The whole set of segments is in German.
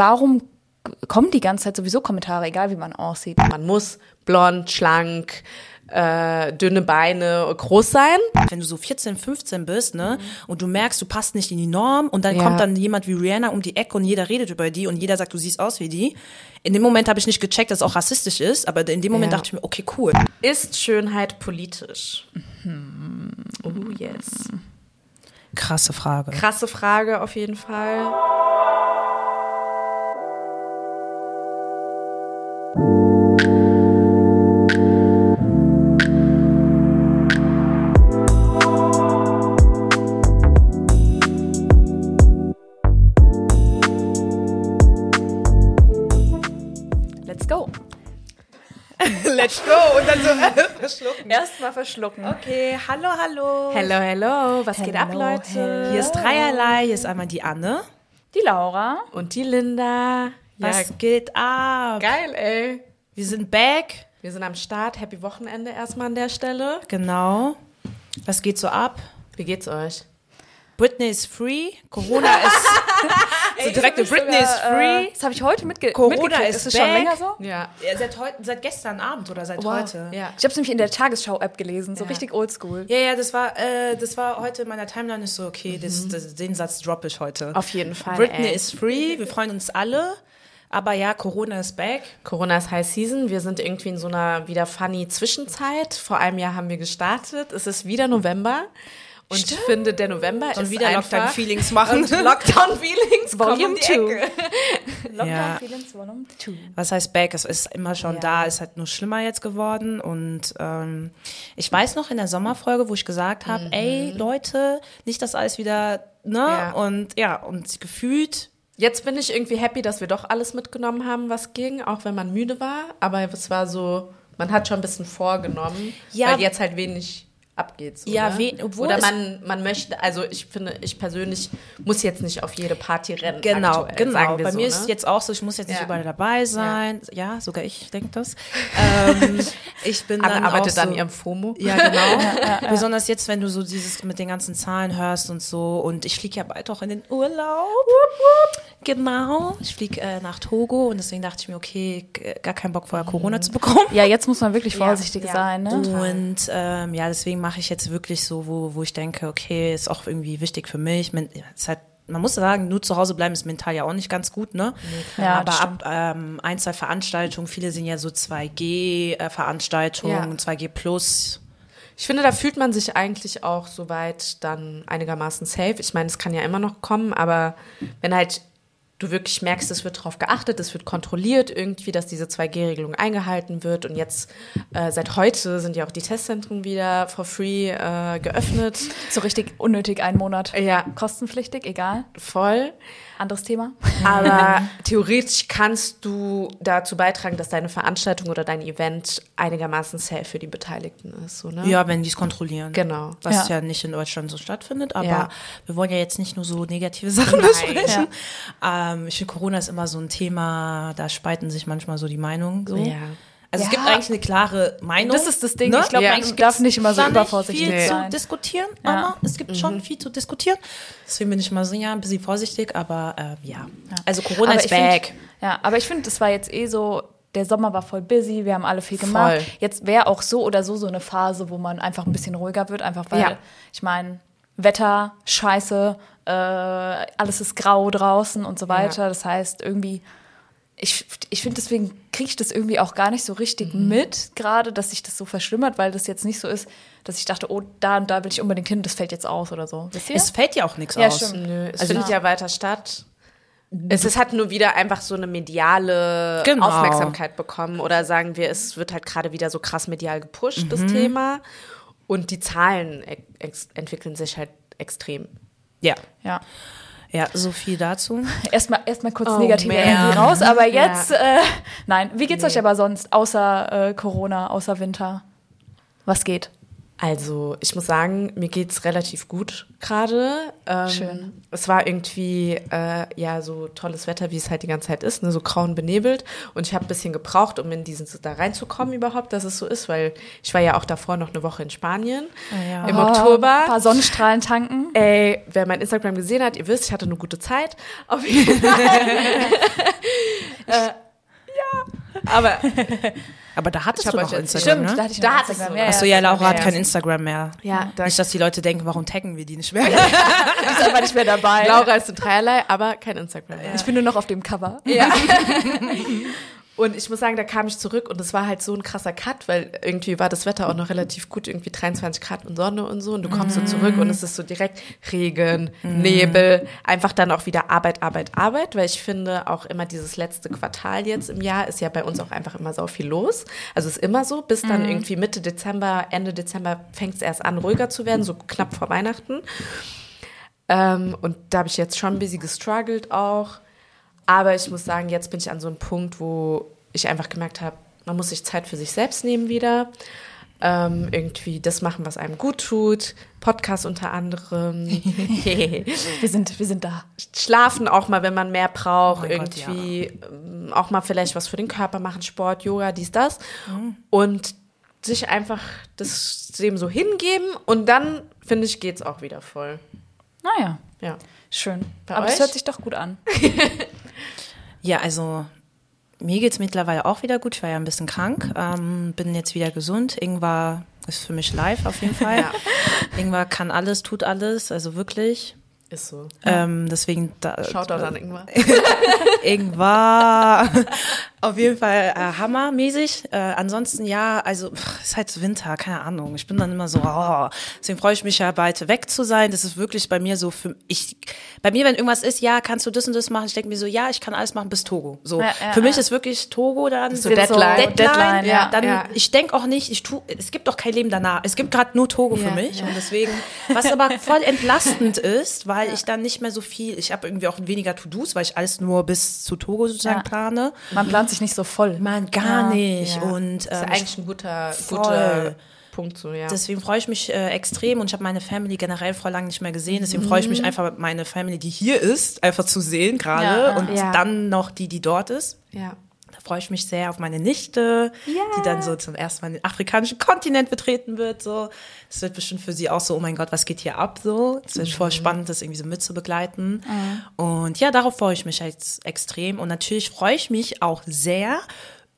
warum kommen die ganze Zeit sowieso Kommentare, egal wie man aussieht? Man muss blond, schlank, äh, dünne Beine, groß sein. Wenn du so 14, 15 bist, ne, und du merkst, du passt nicht in die Norm und dann Ja. kommt dann jemand wie Rihanna um die Ecke und jeder redet über die und jeder sagt, du siehst aus wie die. In dem Moment habe ich nicht gecheckt, dass es auch rassistisch ist, aber in dem Moment Ja. dachte ich mir, okay, cool. Ist Schönheit politisch? Oh yes. Krasse Frage. Krasse Frage auf jeden Fall. Let's go! Und dann so verschlucken. Erstmal verschlucken. Okay, hallo, hallo. Hello, hello. Was geht ab, Hello, Leute? Hier ist dreierlei. Hier ist einmal die Anne. Die Laura. Und die Linda. Was geht ab? geil, ey. Wir sind back. Wir sind am Start. Happy Wochenende erstmal an der Stelle. Genau. Was geht so ab? Wie geht's euch? Britney is free. Corona ist. so direkt, Britney is free. Äh, das habe ich heute mitge Corona mitgekriegt. is ist es schon back. länger so? Ja. Ja, seit, heute, seit gestern Abend oder seit heute. Ja. Ich habe es nämlich in der Tagesschau-App gelesen, so richtig oldschool. Ja, ja, das war, äh, das war heute in meiner Timeline ist so, okay, das, das, den Satz droppe ich heute. Auf jeden Fall. Britney ey. is free, wir freuen uns alle. Aber ja, Corona ist back. Corona ist High Season. Wir sind irgendwie in so einer wieder funny Zwischenzeit. Vor einem Jahr haben wir gestartet. Es ist wieder November. Und ich finde, der November Und ist wieder einfach Lockdown-Feelings machen. Lockdown-Feelings um Volume die 2. Ecke. Lockdown Ja. Feelings Volume 2. Was heißt back? Es ist immer schon Ja. da, ist halt nur schlimmer jetzt geworden. Und ähm, ich weiß noch in der Sommerfolge, wo ich gesagt habe, ey Leute, nicht das alles wieder, ne? Ja. Und ja, und gefühlt Jetzt bin ich irgendwie happy, dass wir doch alles mitgenommen haben, was ging, auch wenn man müde war. Aber es war so, man hat schon ein bisschen vorgenommen, Ja. weil jetzt halt wenig abgeht. So, Ja, ne? we- obwohl Oder es- man, man möchte, also ich finde, ich persönlich muss jetzt nicht auf jede Party rennen. Genau, aktuell, genau. sagen wir Bei so, mir ne? ist jetzt auch so, ich muss jetzt nicht Ja. überall dabei sein. Ja, sogar ich denke das. ähm, ich bin dann arbeitet auch dann so, ihrem FOMO. Ja, genau. Besonders jetzt, wenn du so dieses mit den ganzen Zahlen hörst und so. Und ich fliege ja bald auch in den Urlaub. Genau. Ich fliege äh, nach Togo und deswegen dachte ich mir, okay, g- gar keinen Bock vorher Corona zu bekommen. Ja, jetzt muss man wirklich vorsichtig ja. sein, ne? Und ähm, ja, deswegen mache ich jetzt wirklich so, wo, wo ich denke, okay, ist auch irgendwie wichtig für mich. Ist halt, man muss sagen, nur zu Hause bleiben ist mental ja auch nicht ganz gut, ne? Ja, Aber ab ähm, ein, zwei Veranstaltungen, viele sind ja so 2G-Veranstaltungen, Ja. 2G plus. Ich finde, da fühlt man sich eigentlich auch soweit dann einigermaßen safe. Ich meine, es kann ja immer noch kommen, aber wenn halt du wirklich merkst, es wird darauf geachtet, es wird kontrolliert irgendwie, dass diese 2G-Regelung eingehalten wird. Und jetzt, äh, seit heute sind ja auch die Testzentren wieder for free äh, geöffnet. So richtig unnötig einen Monat. Ja. Kostenpflichtig, egal. Voll. Anderes Thema. Aber theoretisch kannst du dazu beitragen, dass deine Veranstaltung oder dein Event einigermaßen safe für die Beteiligten ist. So, ne? Ja, wenn die es kontrollieren. Genau. Was Ja. ja. nicht in Deutschland so stattfindet, aber Ja. wir wollen ja jetzt nicht nur so negative Sachen besprechen. Ähm, ich finde, Corona ist immer so ein Thema, da spalten sich manchmal so die Meinungen. So. Ja. Also es Ja. gibt eigentlich eine klare Meinung. Das ist das Ding. Ne? Ich glaube, Ja. man darf nicht immer so übervorsichtig viel sein. zu diskutieren, Ja. aber es gibt schon viel zu diskutieren. Deswegen bin ich mal so, ja, ein bisschen vorsichtig, aber äh, ja. Also Corona Aber ist ich find- back. Ja, aber ich finde, das war jetzt eh so, der Sommer war voll busy, wir haben alle viel gemacht. Voll. Jetzt wäre auch so oder so so eine Phase, wo man einfach ein bisschen ruhiger wird, einfach weil, Ja. ich meine, Wetter, scheiße, äh, alles ist grau draußen und so weiter. Das heißt, irgendwie, ich, ich finde, deswegen kriege ich das irgendwie auch gar nicht so richtig Mhm. mit, gerade, dass sich das so verschlimmert, weil das jetzt nicht so ist, dass ich dachte, oh, da und da will ich unbedingt hin, das fällt jetzt aus oder so. Es fällt ja auch nichts Ja, aus. stimmt. Nö, es Also- findet ja weiter statt. Es ist halt nur wieder einfach so eine mediale Genau. Aufmerksamkeit bekommen oder sagen wir, es wird halt gerade wieder so krass medial gepusht, das Mhm. Thema. Und die Zahlen ex entwickeln sich halt extrem. Ja. ja. Ja, so viel dazu. Erstmal erstmal kurz Oh, negative man. Energie raus, aber Ja. jetzt, äh, nein, wie geht's euch aber sonst, außer äh, Corona, außer Winter? Was geht? Also, ich muss sagen, mir geht's relativ gut gerade. Ähm, Schön. Es war irgendwie äh, ja so tolles Wetter, wie es halt die ganze Zeit ist, ne, so grau und benebelt. Und ich habe ein bisschen gebraucht, um in diesen da reinzukommen überhaupt, dass es so ist, weil ich war ja auch davor noch eine Woche in Spanien ja. im Oh, Oktober. Ein paar Sonnenstrahlen tanken. Ey, wer mein Instagram gesehen hat, ihr wisst, ich hatte eine gute Zeit. Auf jeden Fall. äh, ja, aber Aber da hattest Ich du noch. Instagram, Stimmt, da ne? hatte ich Da noch hattest Instagram. du. Achso, ja, Laura hat ja, kein ja. Instagram mehr. ja, da Nicht, dass die Leute denken, warum taggen wir die nicht mehr? Die ist einfach nicht mehr dabei. Laura ist in dreierlei, aber kein Instagram. mehr. Ich bin nur noch auf dem Cover. Ja. Und ich muss sagen, da kam ich zurück und es war halt so ein krasser Cut, weil irgendwie war das Wetter auch noch relativ gut, irgendwie 23 Grad und Sonne und so. Und du kommst so zurück und es ist so direkt Regen, Nebel, einfach dann auch wieder Arbeit, Arbeit, Arbeit, weil ich finde auch immer dieses letzte Quartal jetzt im Jahr ist ja bei uns auch einfach immer so viel los. Also es ist immer so, bis dann irgendwie Mitte Dezember, Ende Dezember fängt es erst an, ruhiger zu werden, so knapp vor Weihnachten. Ähm, und da habe ich jetzt schon ein bisschen gestruggelt auch. Aber ich muss sagen, jetzt bin ich an so einem Punkt, wo ich einfach gemerkt habe, man muss sich Zeit für sich selbst nehmen wieder. Ähm, irgendwie das machen, was einem gut tut. Podcast unter anderem. Wir sind, wir sind da. Schlafen auch mal, wenn man mehr braucht. Oh mein Gott, irgendwie ähm, auch mal vielleicht was für den Körper machen, Sport, Yoga, dies, das. Und sich einfach das dem so hingeben und dann, finde ich, geht's auch wieder voll. Naja, Ja. schön. Bei Aber das hört sich doch gut an. Ja, also mir geht's mittlerweile auch wieder gut. Ich war ja ein bisschen krank, ähm, bin jetzt wieder gesund. Ingwer ist für mich live auf jeden Fall. Ja. Ingwer kann alles, tut alles, also wirklich. Ist so. Ähm, deswegen da, Shoutout an Ingmar. Ingwer. Auf jeden Fall äh, hammermäßig. Äh, ansonsten ja, also pff, ist halt Winter, keine Ahnung. Ich bin dann immer so, oh, deswegen freue ich mich ja bald weg zu sein. Das ist wirklich bei mir so für ich bei mir, wenn irgendwas ist, ja, kannst du das und das machen. Ich denke mir so, ja, ich kann alles machen bis Togo. So Ja, ja, für mich ja. ist wirklich Togo dann so Deadline. Deadline, Deadline, ja. dann ich denke auch nicht, ich tu, es gibt doch kein Leben danach. Es gibt gerade nur Togo für mich und deswegen, was aber voll entlastend ist, weil ich dann nicht mehr so viel, ich habe irgendwie auch weniger To-Dos, weil ich alles nur bis zu Togo sozusagen plane. Man plant sich nicht so voll. Man gar Ja. nicht Ja. und Das ist ähm, eigentlich ein guter, voll. guter Punkt so, ja. Deswegen freue ich mich äh, extrem und ich habe meine Family generell vor lang nicht mehr gesehen. Deswegen freue ich mich einfach, meine Family, die hier ist, einfach zu sehen gerade und Ja. dann noch die, die dort ist. ja. Freue ich mich sehr auf meine Nichte, die dann so zum ersten Mal den afrikanischen Kontinent betreten wird. So, das wird bestimmt für sie auch so, oh mein Gott, was geht hier ab? So, es wird voll spannend, das irgendwie so mitzubegleiten. Und ja, darauf freue ich mich jetzt extrem. Und natürlich freue ich mich auch sehr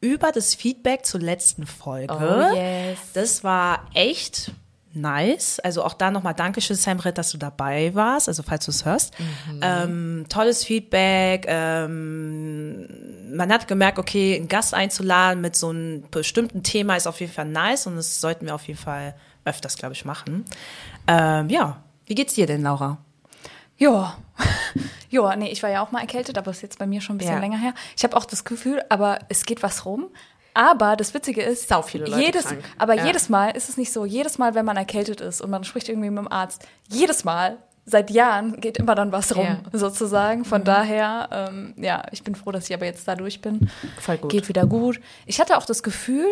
über das Feedback zur letzten Folge. Oh, yes. Das war echt nice. Also auch da nochmal Dankeschön, Samrit, dass du dabei warst. Also falls du es hörst. Ähm, tolles Feedback. Ähm, man hat gemerkt, okay, einen Gast einzuladen mit so einem bestimmten Thema ist auf jeden Fall nice und das sollten wir auf jeden Fall öfters, glaube ich, machen. Ähm, ja, wie geht's dir denn, Laura? Ja. Ja, nee, ich war ja auch mal erkältet, aber ist jetzt bei mir schon ein bisschen Ja. länger her. Ich habe auch das Gefühl, aber es geht was rum. Aber das Witzige ist, Sau viele Leute jedes, krank. aber Ja. jedes Mal ist es nicht so, jedes Mal, wenn man erkältet ist und man spricht irgendwie mit dem Arzt, jedes Mal, seit Jahren geht immer dann was rum, Ja. sozusagen. Von daher, ähm, ja, ich bin froh, dass ich aber jetzt da durch bin. Voll gut. Geht wieder gut. Ich hatte auch das Gefühl,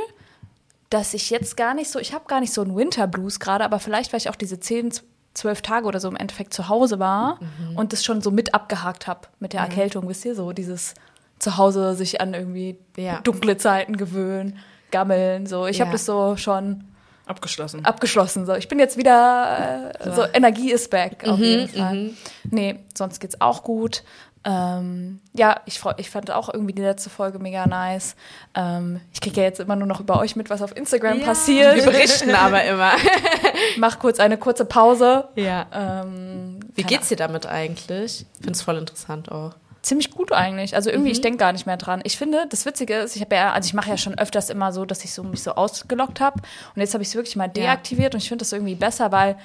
dass ich jetzt gar nicht so, ich habe gar nicht so einen Winterblues gerade, aber vielleicht, weil ich auch diese 10, 12 Tage oder so im Endeffekt zu Hause war Mhm. und das schon so mit abgehakt habe mit der Erkältung, wisst ihr, so dieses zu Hause sich an irgendwie Ja. dunkle Zeiten gewöhnen, gammeln, so. Ich Ja. habe das so schon Abgeschlossen. abgeschlossen. So. Ich bin jetzt wieder, äh, so Energie ist back auf Mhm, jeden Fall. Nee, sonst geht's auch gut. Ähm, ja, ich, freu, ich fand auch irgendwie die letzte Folge mega nice. Ähm, ich kriege ja jetzt immer nur noch über euch mit, was auf Instagram Wir passiert. berichten aber immer. Mach kurz eine kurze Pause. ja. Ähm, Wie geht's dir damit eigentlich? Ich finde es voll interessant auch. Ziemlich gut eigentlich. Also irgendwie, Mhm. ich denke gar nicht mehr dran. Ich finde, das Witzige ist, ich habe ja, also ich mache ja schon öfters immer so, dass ich so mich so ausgelockt habe. Und jetzt habe ich es wirklich mal deaktiviert und ich finde das irgendwie besser, weil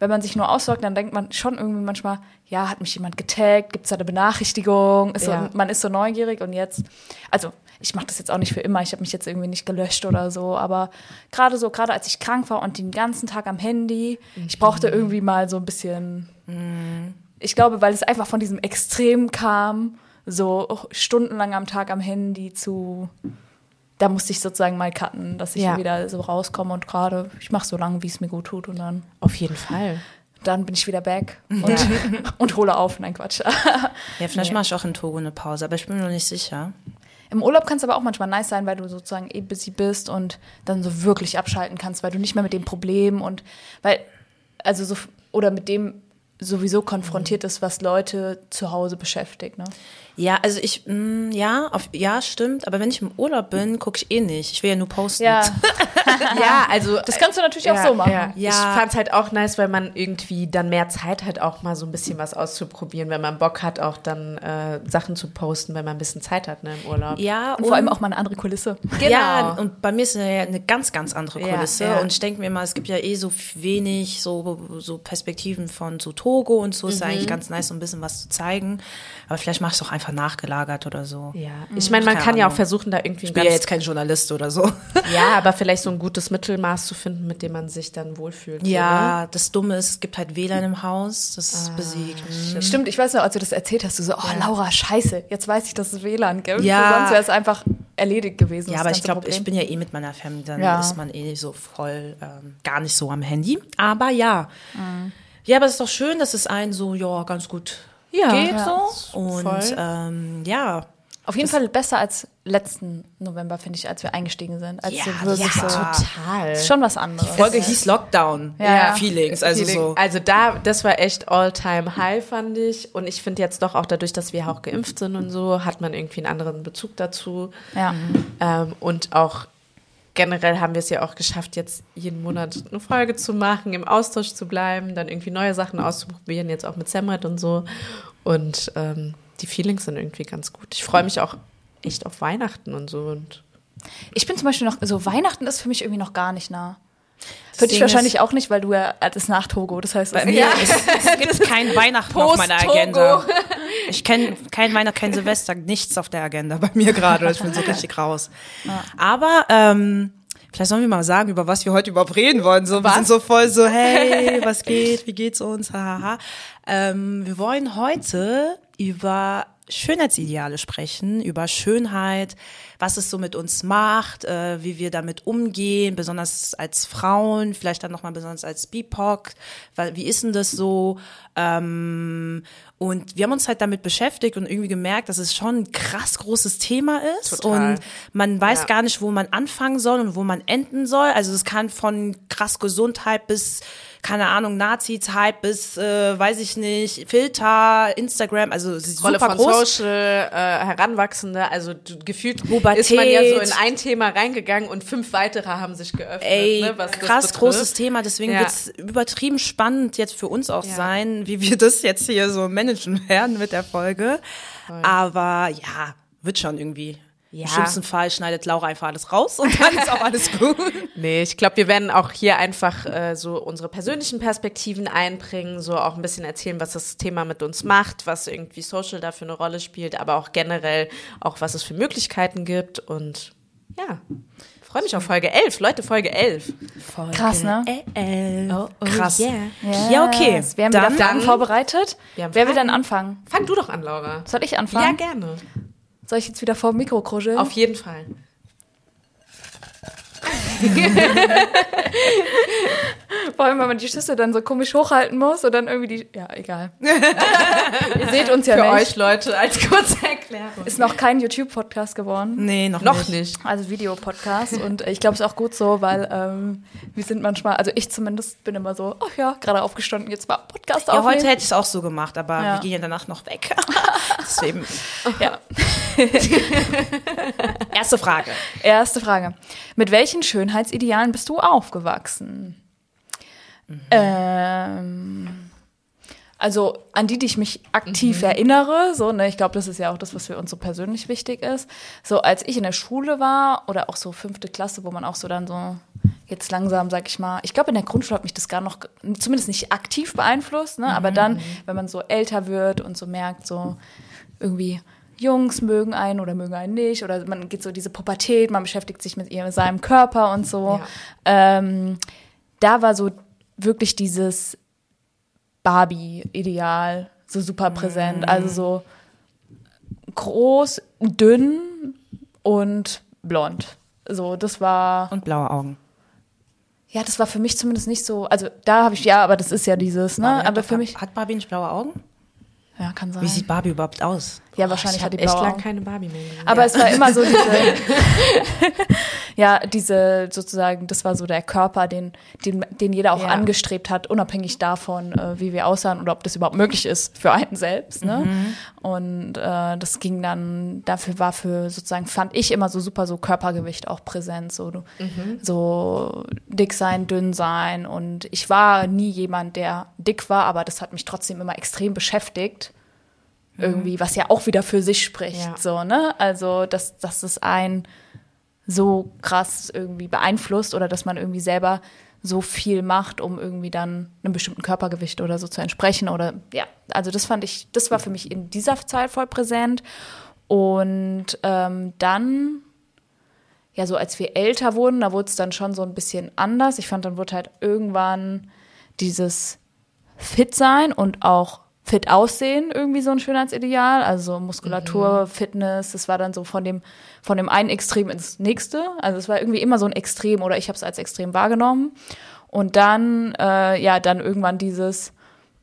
wenn man sich nur ausloggt, dann denkt man schon irgendwie manchmal, ja, hat mich jemand getaggt, gibt es da eine Benachrichtigung? Ist Ja. so, man ist so neugierig und jetzt, also ich mache das jetzt auch nicht für immer, ich habe mich jetzt irgendwie nicht gelöscht oder so, aber gerade so, gerade als ich krank war und den ganzen Tag am Handy, ich brauchte irgendwie mal so ein bisschen ich glaube, weil es einfach von diesem Extrem kam, so stundenlang am Tag am Handy zu da musste ich sozusagen mal cutten, dass ich Ja. wieder so rauskomme und gerade, ich mache so lange, wie es mir gut tut und dann, Auf jeden Fall. dann bin ich wieder back und, und hole auf. Nein, Quatsch. Ja, vielleicht mache ich auch in Togo eine Pause, aber ich bin mir noch nicht sicher. Im Urlaub kann es aber auch manchmal nice sein, weil du sozusagen eh busy bist und dann so wirklich abschalten kannst, weil du nicht mehr mit dem Problem und weil, also so, oder mit dem sowieso konfrontiert ist, was Leute zu Hause beschäftigt, ne? Ja, also ich, mh, ja, auf, ja, stimmt, aber wenn ich im Urlaub bin, gucke ich eh nicht. Ich will ja nur posten. Ja, Ja, also das kannst du natürlich auch so machen. Ja, Ja. Ich fand's halt auch nice, weil man irgendwie dann mehr Zeit hat, auch mal so ein bisschen was auszuprobieren, wenn man Bock hat, auch dann äh, Sachen zu posten, wenn man ein bisschen Zeit hat ne, im Urlaub. Ja, Und vor allem auch mal eine andere Kulisse. Ja, und bei mir ist es ja eine ganz, ganz andere Ja, Kulisse. ja. Und ich denke mir mal, es gibt ja eh so wenig so, so Perspektiven von so Togo und so. Ist ja eigentlich ganz nice, so ein bisschen was zu zeigen. Aber vielleicht ich es auch einfach nachgelagert oder so. Ja, ich meine, man Keine kann ja auch versuchen, da irgendwie Ich bin ja jetzt kein Journalist oder so. ja, aber vielleicht so ein gutes Mittelmaß zu finden, mit dem man sich dann wohlfühlt. Ja, das Dumme ist, es gibt halt WLAN im Haus. Das ist besiegt. Mhm. Stimmt, ich weiß noch, als du das erzählt hast, du so, oh Laura, scheiße, jetzt weiß ich, dass es WLAN gibt. Ja. Sonst wäre es einfach erledigt gewesen. Ja, aber ich glaube, ich bin ja eh mit meiner Family, dann Ja. ist man eh so voll ähm, gar nicht so am Handy. Aber ja. Ja, aber es ist doch schön, dass es einen so, ja, ganz gut Ja. geht Ja. so. Und ähm, ja. Auf jeden Fall besser als letzten November, finde ich, als wir eingestiegen sind. Als Ja, wirklich ja. so. Total. Ist schon was anderes. Folge hieß Lockdown. Ja. Feelings, also Feeling. so. Also da, das war echt all-time high, fand ich. Und ich finde jetzt doch auch dadurch, dass wir auch geimpft sind und so, hat man irgendwie einen anderen Bezug dazu. Ja. Ähm, und auch generell haben wir es ja auch geschafft, jetzt jeden Monat eine Folge zu machen, im Austausch zu bleiben, dann irgendwie neue Sachen auszuprobieren, jetzt auch mit Samrat und so. Und ähm, die Feelings sind irgendwie ganz gut. Ich freue mich auch echt auf Weihnachten und so. Und Ich bin zum Beispiel noch, so Weihnachten ist für mich irgendwie noch gar nicht nah. Für dich wahrscheinlich auch nicht, weil du ja, das ist nach Togo, das heißt, Bei es mir ist, es gibt kein Weihnachten auf meiner. Agenda. Ich kenne kein Weihnachten, kein Silvester, nichts auf der Agenda bei mir gerade. Ich bin so richtig raus. Aber ähm, vielleicht sollen wir mal sagen, über was wir heute überhaupt reden wollen. So, wir sind so voll so, hey, was geht, wie geht's uns? Hahaha. Ähm, wir wollen heute über Schönheitsideale sprechen, über Schönheit, was es so mit uns macht, äh, wie wir damit umgehen, besonders als Frauen, vielleicht dann nochmal besonders als BIPOC, weil, wie ist denn das so? Ähm, und wir haben uns halt damit beschäftigt und irgendwie gemerkt, dass es schon ein krass großes Thema ist Total. und man weiß Ja. gar nicht, wo man anfangen soll und wo man enden soll. Also es kann von krass Gesundheit bis keine Ahnung, Nazi-Zeit bis, äh, weiß ich nicht, Filter, Instagram, also Rolle super von groß. Social, äh, Heranwachsende, also gefühlt Pubertät. ist man ja so in ein Thema reingegangen und fünf weitere haben sich geöffnet. Ey, ne, krass großes Thema, deswegen Ja. wird's übertrieben spannend jetzt für uns auch Ja. sein, wie wir das jetzt hier so managen werden mit der Folge. Aber ja, wird schon irgendwie. Ja. Im schlimmsten Fall schneidet Laura einfach alles raus und dann ist auch alles gut. Nee, ich glaube, wir werden auch hier einfach äh, so unsere persönlichen Perspektiven einbringen, so auch ein bisschen erzählen, was das Thema mit uns macht, was irgendwie Social da für eine Rolle spielt, aber auch generell auch, was es für Möglichkeiten gibt und ja, freue mich auf Folge 11. Leute, Folge 11. Krass, ne? Äh, Oh, oh, Krass. yeah. Ja, okay. Wir haben Dann- wieder Fragen vorbereitet. Wir haben Wer will dann anfangen? Fang du doch an, Laura. Soll ich Ja, anfangen? gerne. Soll ich jetzt wieder vor dem Mikro kruscheln? Auf jeden Fall. Vor allem, wenn man die Schüssel dann so komisch hochhalten muss und dann irgendwie die. Ja, egal. Ihr seht uns ja Für nicht. euch Leute als kurze Erklärung. Ist noch kein YouTube-Podcast geworden. Nee, noch, Noch nicht. nicht. Also Videopodcast. Und ich glaube, es ist auch gut so, weil ähm, wir sind manchmal, also ich zumindest bin immer so, ach ja, gerade aufgestanden, jetzt mal Podcast Ja, aufnehmen. heute hätte ich es auch so gemacht, aber Ja. wir gehen ja danach noch weg. Deswegen. Ja. Erste Frage. Erste Frage. Mit welchen Schönheitsidealen bist du aufgewachsen? Ähm, also an die, die ich mich aktiv erinnere, so, ne, ich glaube, das ist ja auch das, was für uns so persönlich wichtig ist. So, als ich in der Schule war oder auch so fünfte Klasse, wo man auch so dann so jetzt langsam, sag ich mal, ich glaube, in der Grundschule hat mich das gar noch, zumindest nicht aktiv beeinflusst, ne, aber dann, wenn man so älter wird und so merkt, so irgendwie, Jungs mögen einen oder mögen einen nicht oder man geht so diese Pubertät, man beschäftigt sich mit ihrem, seinem Körper und so. Ähm, da war so wirklich dieses Barbie-Ideal so super präsent. Also so groß, dünn und blond. So, das war. Und blaue Augen. Ja, das war für mich zumindest nicht so. Also da habe ich, ja, aber das ist ja dieses, ne? Barbie aber für mich. Hat Barbie nicht blaue Augen? Ja, kann sein. Wie sieht Barbie überhaupt aus? Ja, wahrscheinlich ich hat die echt lang keine Barbie mehr gesehen. Aber es war immer so diese, ja, diese sozusagen, das war so der Körper, den, den, den jeder auch Ja. angestrebt hat, unabhängig davon, äh, wie wir aussahen oder ob das überhaupt möglich ist für einen selbst. Ne? Und äh, das ging dann, dafür war für sozusagen, fand ich immer so super so Körpergewicht auch präsent, so, du- so dick sein, dünn sein. Und ich war nie jemand, der dick war, aber das hat mich trotzdem immer extrem beschäftigt irgendwie, was ja auch wieder für sich spricht, Ja. so, ne? Also, dass, dass es einen so krass irgendwie beeinflusst oder dass man irgendwie selber so viel macht, um irgendwie dann einem bestimmten Körpergewicht oder so zu entsprechen oder ja, also das fand ich, das war für mich in dieser Zeit voll präsent und ähm, dann ja, so als wir älter wurden, da wurde es dann schon so ein bisschen anders. Ich fand, dann wurde halt irgendwann dieses Fit sein und auch fit aussehen irgendwie so ein Schönheitsideal. Also Muskulatur, Fitness, das war dann so von dem, von dem einen Extrem ins nächste. Also es war irgendwie immer so ein Extrem oder ich habe es als Extrem wahrgenommen. Und dann, äh, ja, dann irgendwann dieses,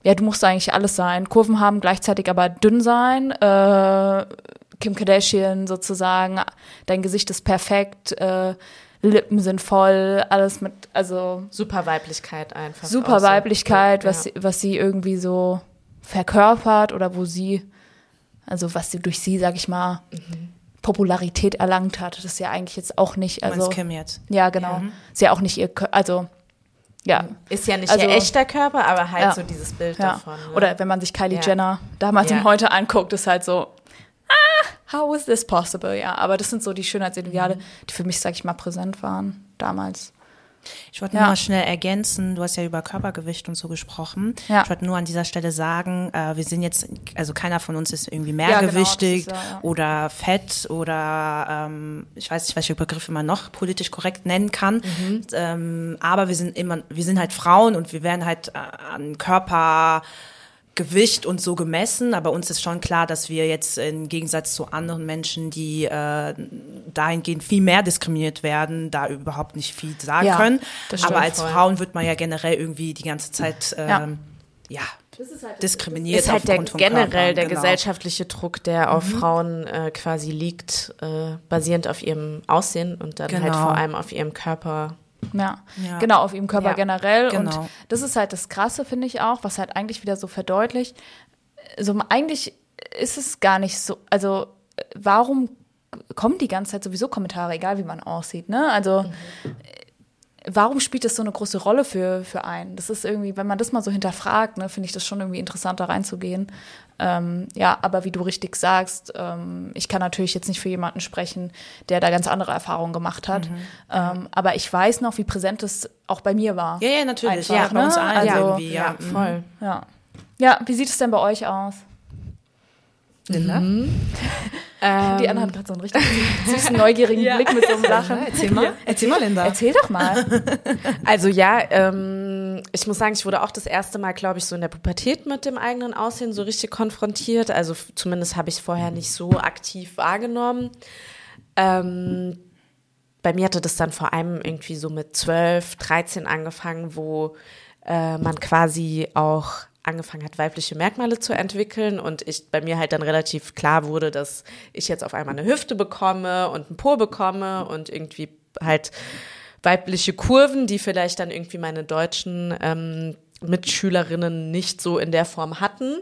ja, du musst eigentlich alles sein. Kurven haben, gleichzeitig aber dünn sein. Äh, Kim Kardashian sozusagen, dein Gesicht ist perfekt, äh, Lippen sind voll, alles mit, also super Weiblichkeit einfach. super so. Weiblichkeit, Ja. was, sie, was sie irgendwie so verkörpert oder wo sie, also was sie durch sie, sag ich mal, Popularität erlangt hat. Das ist ja eigentlich jetzt auch nicht, also Kim jetzt? ja genau, ist ja auch nicht ihr, also ja, Ist ja nicht Also- ihr echter Körper, aber halt Ja. so dieses Bild ja. davon. Ne? Oder wenn man sich Kylie Ja. Jenner damals und heute anguckt, ist halt so, ah, how is this possible? Ja, aber das sind so die Schönheitsideale, Mhm. die für mich, sag ich mal, präsent waren damals. Ich wollte Ja. nur mal schnell ergänzen, du hast ja über Körpergewicht und so gesprochen. Ja. Ich wollte nur an dieser Stelle sagen, äh, wir sind jetzt, also keiner von uns ist irgendwie Ja, genau, mehrgewichtig ja, ja. oder fett oder ähm, ich weiß nicht, welche Begriffe man noch politisch korrekt nennen kann. Mhm. Ähm, aber wir sind immer, wir sind halt Frauen und wir werden halt äh, an Körper Gewicht und so gemessen, aber uns ist schon klar, dass wir jetzt im Gegensatz zu anderen Menschen, die äh, dahingehend viel mehr diskriminiert werden, da überhaupt nicht viel sagen Ja, können. aber als voll. Frauen wird man ja generell irgendwie die ganze Zeit ähm, ja. diskriminiert. ist halt der generell Körpern, der genau. gesellschaftliche Druck, der auf Frauen äh, quasi liegt, äh, basierend auf ihrem Aussehen und dann halt Genau. vor allem auf ihrem Körper. Ja. Ja. genau, auf ihrem Körper Ja, generell. genau. Und das ist halt das Krasse, finde ich auch, was halt eigentlich wieder so verdeutlicht. So, eigentlich ist es gar nicht so, also äh, warum kommen die ganze Zeit sowieso Kommentare, egal wie man aussieht, ne? Also äh, warum spielt das so eine große Rolle für, für einen? Das ist irgendwie, wenn man das mal so hinterfragt, ne, finde ich das schon irgendwie interessant, da reinzugehen. Ähm, ja, aber wie du richtig sagst, ähm, ich kann natürlich jetzt nicht für jemanden sprechen, der da ganz andere Erfahrungen gemacht hat. Ähm, aber ich weiß noch, wie präsent es auch bei mir war. Ja, ja, natürlich. Einfach, ja, bei uns ne? allen Also, irgendwie, ja. Mhm. voll. Ja. Ja, wie sieht es denn bei euch aus? Linda? Ähm, Die Anna hat gerade so einen richtig süßen, neugierigen Blick mit so einem Lachen. Erzähl mal, erzähl mal, Linda. Erzähl doch mal. Also ja, ähm, ich muss sagen, ich wurde auch das erste Mal, glaube ich, so in der Pubertät mit dem eigenen Aussehen so richtig konfrontiert. Also zumindest habe ich es vorher nicht so aktiv wahrgenommen. Ähm, bei mir hatte das dann vor allem irgendwie so mit 12, 13 angefangen, wo äh, man quasi auch angefangen hat, weibliche Merkmale zu entwickeln und ich bei mir halt dann relativ klar wurde, dass ich jetzt auf einmal eine Hüfte bekomme und einen Po bekomme und irgendwie halt weibliche Kurven, die vielleicht dann irgendwie meine deutschen ähm, Mitschülerinnen nicht so in der Form hatten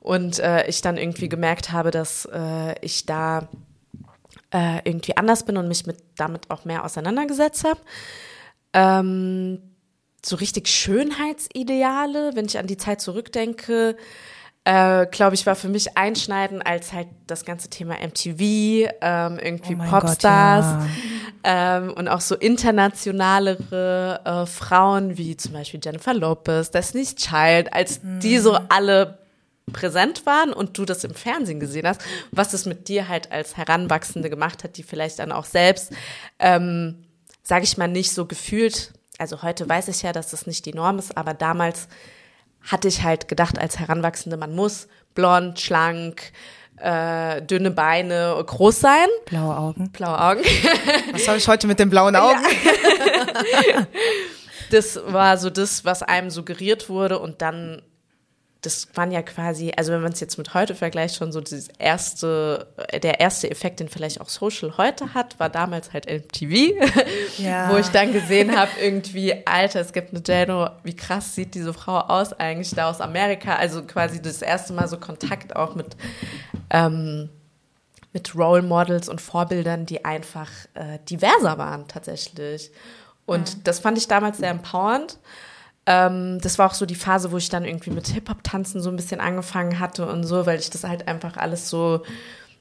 und äh, ich dann irgendwie gemerkt habe, dass äh, ich da äh, irgendwie anders bin und mich mit damit auch mehr auseinandergesetzt habe. Ähm, so richtig Schönheitsideale, wenn ich an die Zeit zurückdenke, äh, glaube ich, war für mich einschneidend, als halt das ganze Thema MTV, ähm, irgendwie Oh Popstars Gott, ja. ähm, und auch so internationalere äh, Frauen wie zum Beispiel Jennifer Lopez, Destiny's Child, als die so alle präsent waren und du das im Fernsehen gesehen hast, was es mit dir halt als Heranwachsende gemacht hat, die vielleicht dann auch selbst, ähm, sage ich mal, nicht so gefühlt, also heute weiß ich ja, dass das nicht die Norm ist, aber damals hatte ich halt gedacht als Heranwachsende, man muss blond, schlank, äh, dünne Beine, groß sein. Blaue Augen. Blaue Augen. Was soll ich heute mit den blauen Augen? Das war so das, was einem suggeriert wurde und dann das waren ja quasi, also wenn man es jetzt mit heute vergleicht, schon so das erste, der erste Effekt, den vielleicht auch Social heute hat, war damals halt MTV, Ja. wo ich dann gesehen habe, irgendwie, Alter, es gibt eine Jano, wie krass sieht diese Frau aus eigentlich da aus Amerika, also quasi das erste Mal so Kontakt auch mit, ähm, mit Role Models und Vorbildern, die einfach äh, diverser waren tatsächlich. Und das fand ich damals sehr empowernd. Ähm, das war auch so die Phase, wo ich dann irgendwie mit Hip-Hop-Tanzen so ein bisschen angefangen hatte und so, weil ich das halt einfach alles so,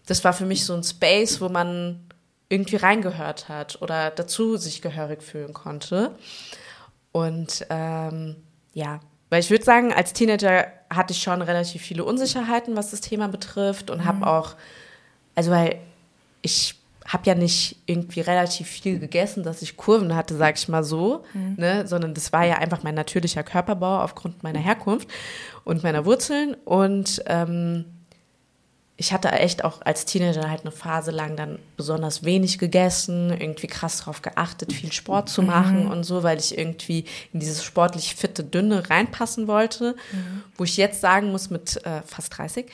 das war für mich so ein Space, wo man irgendwie reingehört hat oder dazu sich gehörig fühlen konnte. Und ähm, ja, weil ich würde sagen, als Teenager hatte ich schon relativ viele Unsicherheiten, was das Thema betrifft und habe auch, also weil ich habe ja nicht irgendwie relativ viel gegessen, dass ich Kurven hatte, sag ich mal so, ne, sondern das war ja einfach mein natürlicher Körperbau aufgrund meiner Herkunft und meiner Wurzeln. Und ähm, ich hatte echt auch als Teenager halt eine Phase lang dann besonders wenig gegessen, irgendwie krass drauf geachtet, viel Sport zu machen und so, weil ich irgendwie in dieses sportlich fitte, dünne reinpassen wollte, wo ich jetzt sagen muss mit äh, fast 30,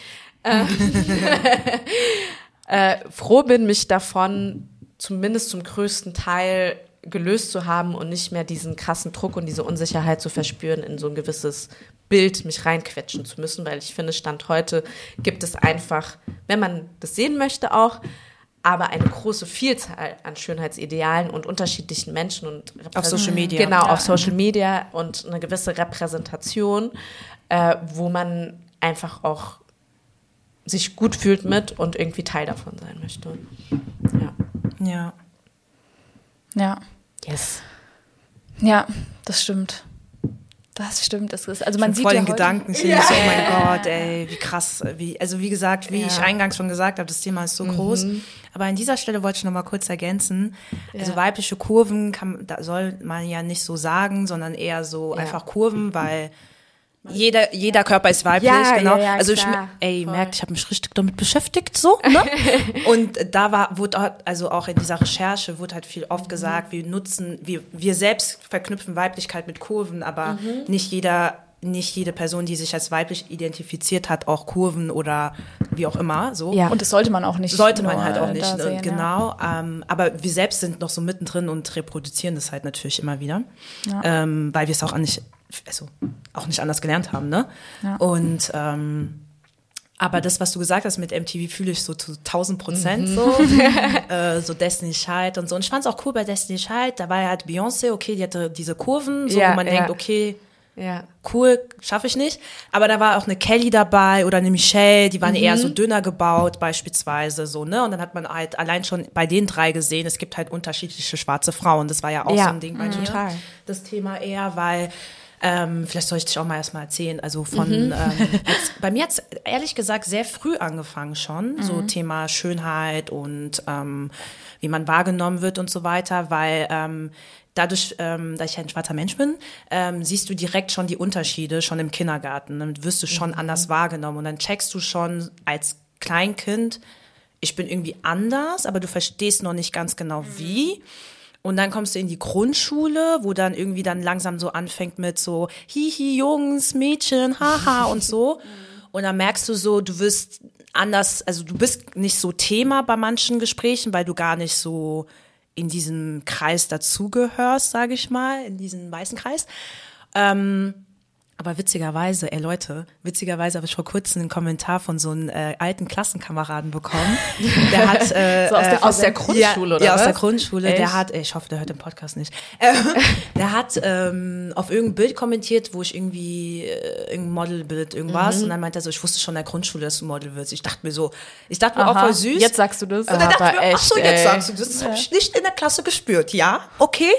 äh, äh, froh bin, mich davon zumindest zum größten Teil gelöst zu haben und nicht mehr diesen krassen Druck und diese Unsicherheit zu verspüren, in so ein gewisses Bild mich reinquetschen zu müssen, weil ich finde, Stand heute gibt es einfach, wenn man das sehen möchte auch, aber eine große Vielzahl an Schönheitsidealen und unterschiedlichen Menschen und Auf Social Media. Genau, Ja. auf Social Media und eine gewisse Repräsentation, äh, wo man einfach auch sich gut fühlt mit und irgendwie Teil davon sein möchte. Ja. Ja. Ja. Yes. Ja, das stimmt. Das stimmt. Das ist, also man Man sieht voll ja den heute, Gedanken. Ich denke so, oh mein Gott, ey, wie krass. Wie, also wie gesagt, wie ich Ja. eingangs schon gesagt habe, das Thema ist so groß. Aber an dieser Stelle wollte ich noch mal kurz ergänzen. Also Ja. weibliche Kurven kann, da soll man ja nicht so sagen, sondern eher so Ja. einfach Kurven, weil jeder, jeder Körper ist weiblich, Ja, genau. ja, ja, also ich, ey, Voll. merkt, ich habe mich richtig damit beschäftigt, so. Ne? Und da war, wurde auch, also auch in dieser Recherche wurde halt viel Mhm. oft gesagt, wir nutzen, wir, wir selbst verknüpfen Weiblichkeit mit Kurven, aber Mhm. nicht jeder, nicht jede Person, die sich als weiblich identifiziert hat, auch Kurven oder wie auch immer, so. Ja. Und das sollte man auch nicht. Sollte man halt auch nicht, ne? sehen, Ja. genau. Ähm, aber wir selbst sind noch so mittendrin und reproduzieren das halt natürlich immer wieder, Ja. ähm, weil wir es auch nicht, also auch nicht anders gelernt haben, ne? Ja. Und ähm, aber das, was du gesagt hast mit MTV, fühle ich so zu 1000 Prozent Mhm. so. äh, so Destiny Child und so. Und ich fand es auch cool bei Destiny Child. Da war ja halt Beyoncé, okay, die hatte diese Kurven, so, Ja, wo man ja. denkt, okay, Ja. cool, schaffe ich nicht. Aber da war auch eine Kelly dabei oder eine Michelle, die waren eher so Mhm. dünner gebaut, beispielsweise, so, ne? Und dann hat man halt allein schon bei den drei gesehen, es gibt halt unterschiedliche schwarze Frauen. Das war ja auch Ja, so ein Ding bei mir. total. Das Thema eher, weil, ähm, vielleicht soll ich dich auch mal erstmal erzählen. Also von, Mhm. ähm, als, bei mir hat es ehrlich gesagt sehr früh angefangen schon, so Mhm. Thema Schönheit und ähm, wie man wahrgenommen wird und so weiter, weil ähm, dadurch, ähm, dass ich ein schwarzer Mensch bin, ähm, siehst du direkt schon die Unterschiede schon im Kindergarten. Dann wirst du schon Mhm. anders wahrgenommen und dann checkst du schon als Kleinkind, ich bin irgendwie anders, aber du verstehst noch nicht ganz genau wie. Und dann kommst du in die Grundschule, wo dann irgendwie dann langsam so anfängt mit so Hihi, Jungs, Mädchen, haha und so. Und dann merkst du so, du wirst anders, also du bist nicht so Thema bei manchen Gesprächen, weil du gar nicht so in diesem Kreis dazugehörst, sage ich mal, in diesen weißen Kreis. Ähm, aber witzigerweise, ey Leute, witzigerweise habe ich vor kurzem einen Kommentar von so einem äh, alten Klassenkameraden bekommen. Der hat äh, So aus der äh, Aus der Grundschule, ja, oder Ja, aus was? der Grundschule. Der Echt? hat, ey, ich hoffe, der hört den Podcast nicht. Äh, der hat ähm, auf irgendein Bild kommentiert, wo ich irgendwie äh, irgendein Modelbild, irgendwas. Mhm. Und dann meinte er so, ich wusste schon in der Grundschule, dass du Model wirst. Ich dachte mir so, ich dachte mir auch Aha, voll süß. Jetzt sagst du das. Und dann dachte ich mir, ach so, jetzt ey. sagst du das. Das habe ich nicht in der Klasse gespürt. Ja, okay.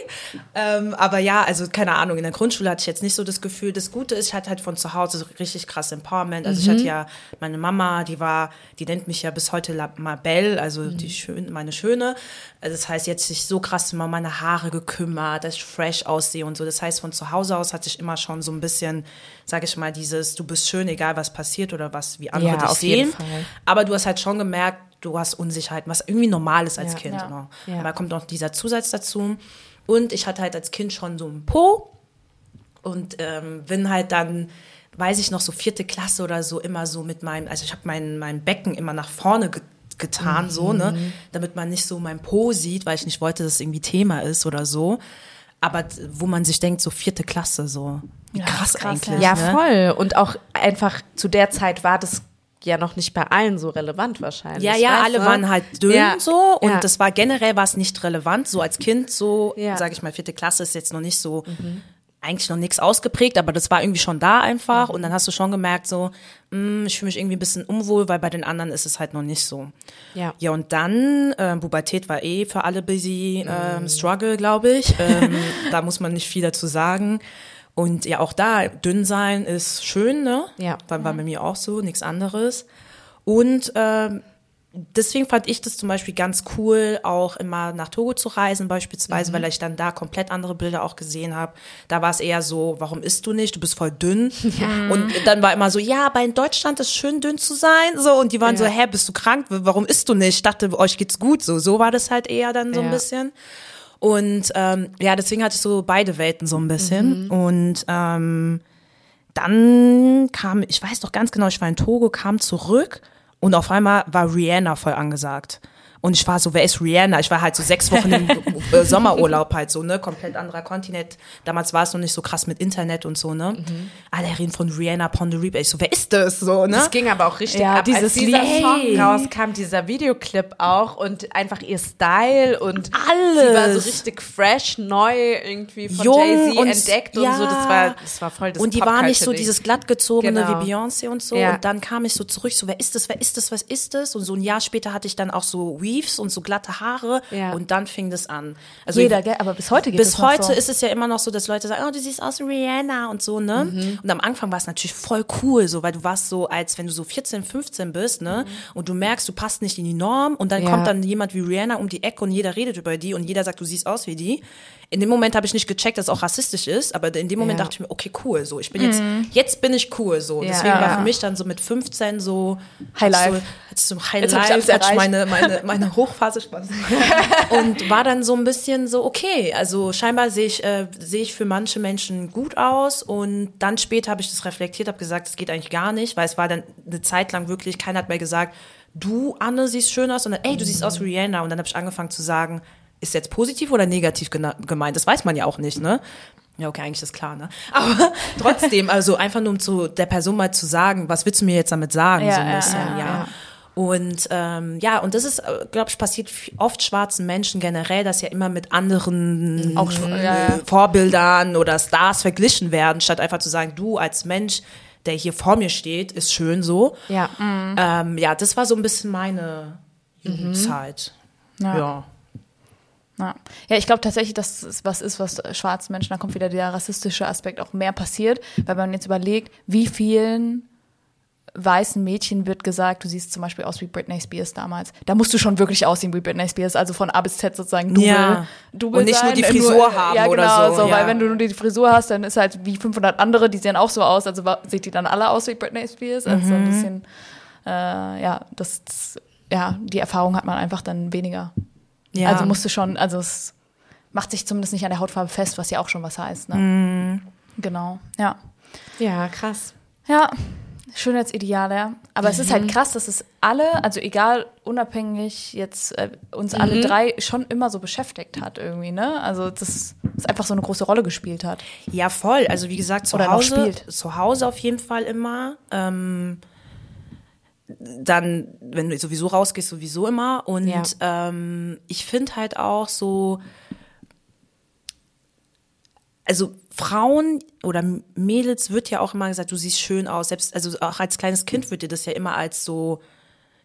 Ähm, aber ja, also keine Ahnung, in der Grundschule hatte ich jetzt nicht so das Gefühl. Das Gute Gute ist, ich hatte halt von zu Hause so richtig krass Empowerment. Also ich hatte ja meine Mama, die war, die nennt mich ja bis heute La Mabel, also die schön, meine Schöne. Also das heißt, jetzt sich so krass immer meine Haare gekümmert, dass ich fresh aussehe und so. Das heißt, von zu Hause aus hatte ich immer schon so ein bisschen, sage ich mal, dieses, du bist schön, egal was passiert oder was, wie andere Ja, dich sehen. Aber du hast halt schon gemerkt, du hast Unsicherheit, was irgendwie normal ist als Ja, Kind. ja. Genau. Ja. Aber da kommt noch dieser Zusatz dazu. Und ich hatte halt als Kind schon so einen Po und ähm, bin halt dann, weiß ich noch, so vierte Klasse oder so immer so mit meinem, also ich habe mein, mein Becken immer nach vorne ge getan, so, ne, Mhm. damit man nicht so mein Po sieht, weil ich nicht wollte, dass es irgendwie Thema ist oder so. Aber wo man sich denkt, so vierte Klasse, so, wie Ja, krass, krass, eigentlich. Ja, ne? voll. Und auch einfach zu der Zeit war das ja noch nicht bei allen so relevant wahrscheinlich. Ja, ja, weißt alle du? waren halt dünn Ja, so und ja. das war generell war es nicht relevant, so als Kind so, Ja. sage ich mal, vierte Klasse ist jetzt noch nicht so, eigentlich noch nichts ausgeprägt, aber das war irgendwie schon da einfach und dann hast du schon gemerkt so, mm, ich fühle mich irgendwie ein bisschen unwohl, weil bei den anderen ist es halt noch nicht so. Ja. Ja, und dann, äh, Pubertät war eh für alle busy ähm, Struggle, glaube ich. Ähm, da muss man nicht viel dazu sagen. Und ja, auch da, dünn sein ist schön, ne? Ja. War, war bei mir auch so, nichts anderes. Und ähm, deswegen fand ich das zum Beispiel ganz cool, auch immer nach Togo zu reisen, beispielsweise, weil ich dann da komplett andere Bilder auch gesehen habe. Da war es eher so, warum isst du nicht? Du bist voll dünn. Und dann war immer so, ja, aber in Deutschland ist schön dünn zu sein. So, und die waren so, Ja. hä, bist du krank? Warum isst du nicht? Ich dachte, euch geht's gut. So, so war das halt eher dann so ein Ja. bisschen. Und ähm, ja, deswegen hatte ich so beide Welten so ein bisschen. Und ähm, dann kam, ich weiß doch ganz genau, ich war in Togo, kam zurück und auf einmal war Rihanna voll angesagt. Und ich war so, wer ist Rihanna? Ich war halt so sechs Wochen im äh, Sommerurlaub halt so, ne? Komplett anderer Kontinent. Damals war es noch nicht so krass mit Internet und so, ne? Alle reden von Rihanna Pon the Reaper. Ich so, wer ist das? So, ne? Das ging aber auch richtig Ja, ab. dieses Als dieser Lied. Song rauskam, dieser Videoclip auch und einfach ihr Style und Alles. sie war so richtig fresh, neu irgendwie von Jung Jay-Z und- entdeckt und ja. so. Das war, das war voll das und die war nicht so dieses glattgezogene Genau. wie Beyoncé und so. Ja. Und dann kam ich so zurück, so, wer ist das, wer ist das, was ist das? Und so ein Jahr später hatte ich dann auch so Weaves und so glatte Haare. Ja. Und dann fing das an. Also Jeder, gell? Aber bis heute geht bis heute so. ist es ja immer noch so, dass Leute sagen, oh, du siehst aus wie Rihanna und so, ne? Mhm. Und am Anfang war es natürlich voll cool, so, weil du warst so, als wenn du so 14, 15 bist, ne? Und du merkst, du passt nicht in die Norm und dann Ja. kommt dann jemand wie Rihanna um die Ecke und jeder redet über die und jeder sagt, du siehst aus wie die. In dem Moment habe ich nicht gecheckt, dass es auch rassistisch ist, aber in dem Moment Ja. dachte ich mir, okay, cool, so, ich bin jetzt, jetzt bin ich cool, so. Ja. Deswegen war für mich dann so mit 15 so Highlife. So, so High Jetzt ich Life, hatte ich erreicht. meine, meine, meine Hochphase Spaß. und war dann so ein bisschen so, okay, also scheinbar sehe ich, äh, sehe ich für manche Menschen gut aus und dann später habe ich das reflektiert, habe gesagt, das geht eigentlich gar nicht, weil es war dann eine Zeit lang wirklich, keiner hat mir gesagt, du, Anne, siehst schön aus, sondern ey, du siehst aus wie Rihanna und dann habe ich angefangen zu sagen, ist jetzt positiv oder negativ gemeint? Das weiß man ja auch nicht, ne? Ja, okay, eigentlich ist klar, ne? Aber trotzdem, also einfach nur um zu der Person mal zu sagen, was willst du mir jetzt damit sagen, Ja, so ein bisschen, ja, ja. ja. Und ähm, ja, und das ist, glaube ich, passiert oft schwarzen Menschen generell, dass ja immer mit anderen Auch schwa- ja, äh, Vorbildern oder Stars verglichen werden, statt einfach zu sagen, du als Mensch, der hier vor mir steht, ist schön so. Ja. Ähm, ja, das war so ein bisschen meine Jugendzeit. Ja. ja. Ja, ja ich glaube tatsächlich, dass es was ist, was schwarzen Menschen, da kommt wieder der rassistische Aspekt auch mehr passiert, weil man jetzt überlegt, wie vielen weißen Mädchen wird gesagt, du siehst zum Beispiel aus wie Britney Spears damals. Da musst du schon wirklich aussehen wie Britney Spears, also von A bis Z sozusagen Double. Ja. Double Und nicht nur sein, die äh, Frisur haben ja, oder genau, so, ja. weil wenn du nur die Frisur hast, dann ist halt wie 500 andere, die sehen auch so aus, also sieht die dann alle aus wie Britney Spears, also so ein Mhm. bisschen, äh, ja, das, das, ja, die Erfahrung hat man einfach dann weniger. Ja. Also musst du schon, also es macht sich zumindest nicht an der Hautfarbe fest, was ja auch schon was heißt. Ne? Mhm. Genau, ja. Ja, krass. Ja, Schönheitsideale. Aber es ist halt krass, dass es alle, also egal, unabhängig jetzt äh, uns alle drei schon immer so beschäftigt hat irgendwie, ne? Also das es einfach so eine große Rolle gespielt hat. Ja, voll. Also wie gesagt, zu Oder Hause, spielt. zu Hause auf jeden Fall immer. Ähm, dann, wenn du sowieso rausgehst, sowieso immer. Und Ja. ähm, ich finde halt auch so, also Frauen oder Mädels wird ja auch immer gesagt, du siehst schön aus. Selbst, also auch als kleines Kind wird dir das ja immer als so,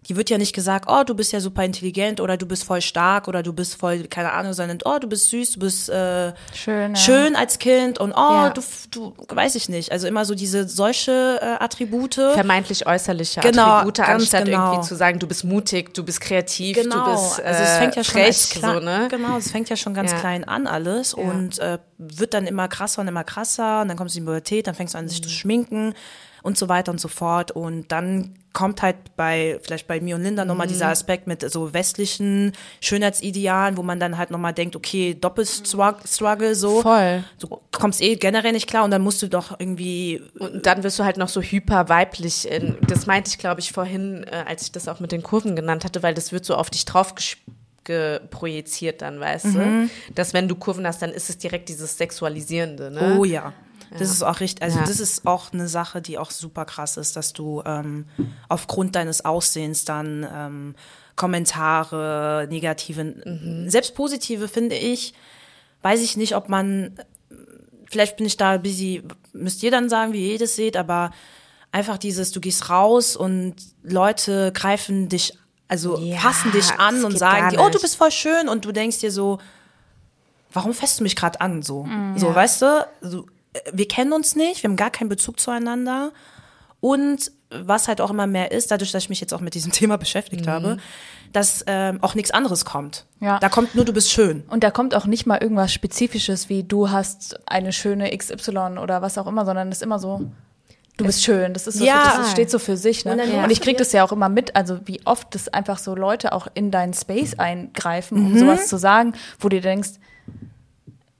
die wird ja nicht gesagt, oh, du bist ja super intelligent oder du bist voll stark oder du bist voll, keine Ahnung, sondern, oh, du bist süß, du bist äh, Schön, ja. schön als Kind und oh, Ja. du, du, weiß ich nicht. Also immer so diese solche äh, Attribute. Vermeintlich äußerliche Genau, Attribute, anstatt genau. irgendwie zu sagen, du bist mutig, du bist kreativ, Genau, du bist äh, also es fängt ja schon frech, so, ne? genau, es fängt ja schon ganz Ja. klein an alles und äh, wird dann immer krasser und immer krasser und dann kommst du in die Pubertät, dann fängst du an sich Mhm. zu schminken und so weiter und so fort und dann kommt halt bei vielleicht bei mir und Linda nochmal Mhm. dieser Aspekt mit so westlichen Schönheitsidealen, wo man dann halt nochmal denkt, okay, Doppelstruggle so. Voll. Du kommst eh generell nicht klar und dann musst du doch irgendwie Und dann wirst du halt noch so hyper weiblich. In, das meinte ich, glaube ich, vorhin, äh, als ich das auch mit den Kurven genannt hatte, weil das wird so auf dich drauf ges- geprojiziert dann, weißt Mhm. du? Dass wenn du Kurven hast, dann ist es direkt dieses Sexualisierende, ne? Oh ja. Das ist auch richtig, also Ja. das ist auch eine Sache, die auch super krass ist, dass du ähm, aufgrund deines Aussehens dann ähm, Kommentare, negative, Mhm. selbst positive finde ich, weiß ich nicht, ob man, vielleicht bin ich da bisschen, müsst ihr dann sagen, wie ihr das seht, aber einfach dieses, du gehst raus und Leute greifen dich, also Ja, fassen dich an und sagen dir, oh, du bist voll schön und du denkst dir so, warum fässt du mich gerade an so? Mhm. so, weißt du? So, wir kennen uns nicht, wir haben gar keinen Bezug zueinander. Und was halt auch immer mehr ist, dadurch, dass ich mich jetzt auch mit diesem Thema beschäftigt Mhm. habe, dass ähm, auch nichts anderes kommt. Ja. Da kommt nur, du bist schön. Und da kommt auch nicht mal irgendwas Spezifisches wie du hast eine schöne XY oder was auch immer, sondern es ist immer so, du bist schön. Das ist so, Ja. das steht so für sich. Ne? Und Und, dann- ich krieg das ja auch immer mit, also wie oft das einfach so Leute auch in deinen Space eingreifen, um Mhm. sowas zu sagen, wo du denkst,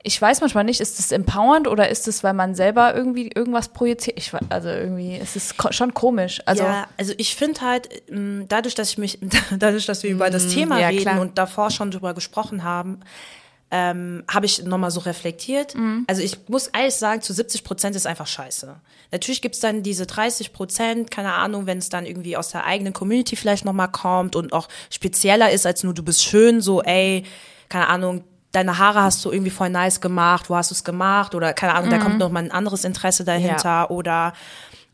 ich weiß manchmal nicht, ist das empowernd oder ist es, weil man selber irgendwie irgendwas projiziert? Ich, also irgendwie ist es ko schon komisch. Also ja, also ich finde halt, ähm, dadurch, dass ich mich, dadurch, dass wir über das Thema Mhm. ja, reden klar. und davor schon drüber gesprochen haben, ähm, habe ich nochmal so reflektiert. Mhm. Also ich muss ehrlich sagen, zu 70 Prozent ist einfach scheiße. Natürlich gibt's dann diese 30 Prozent, keine Ahnung, wenn es dann irgendwie aus der eigenen Community vielleicht nochmal kommt und auch spezieller ist als nur du bist schön, so ey, keine Ahnung, deine Haare hast du irgendwie voll nice gemacht, wo hast du es gemacht oder keine Ahnung, da kommt noch mal ein anderes Interesse dahinter oder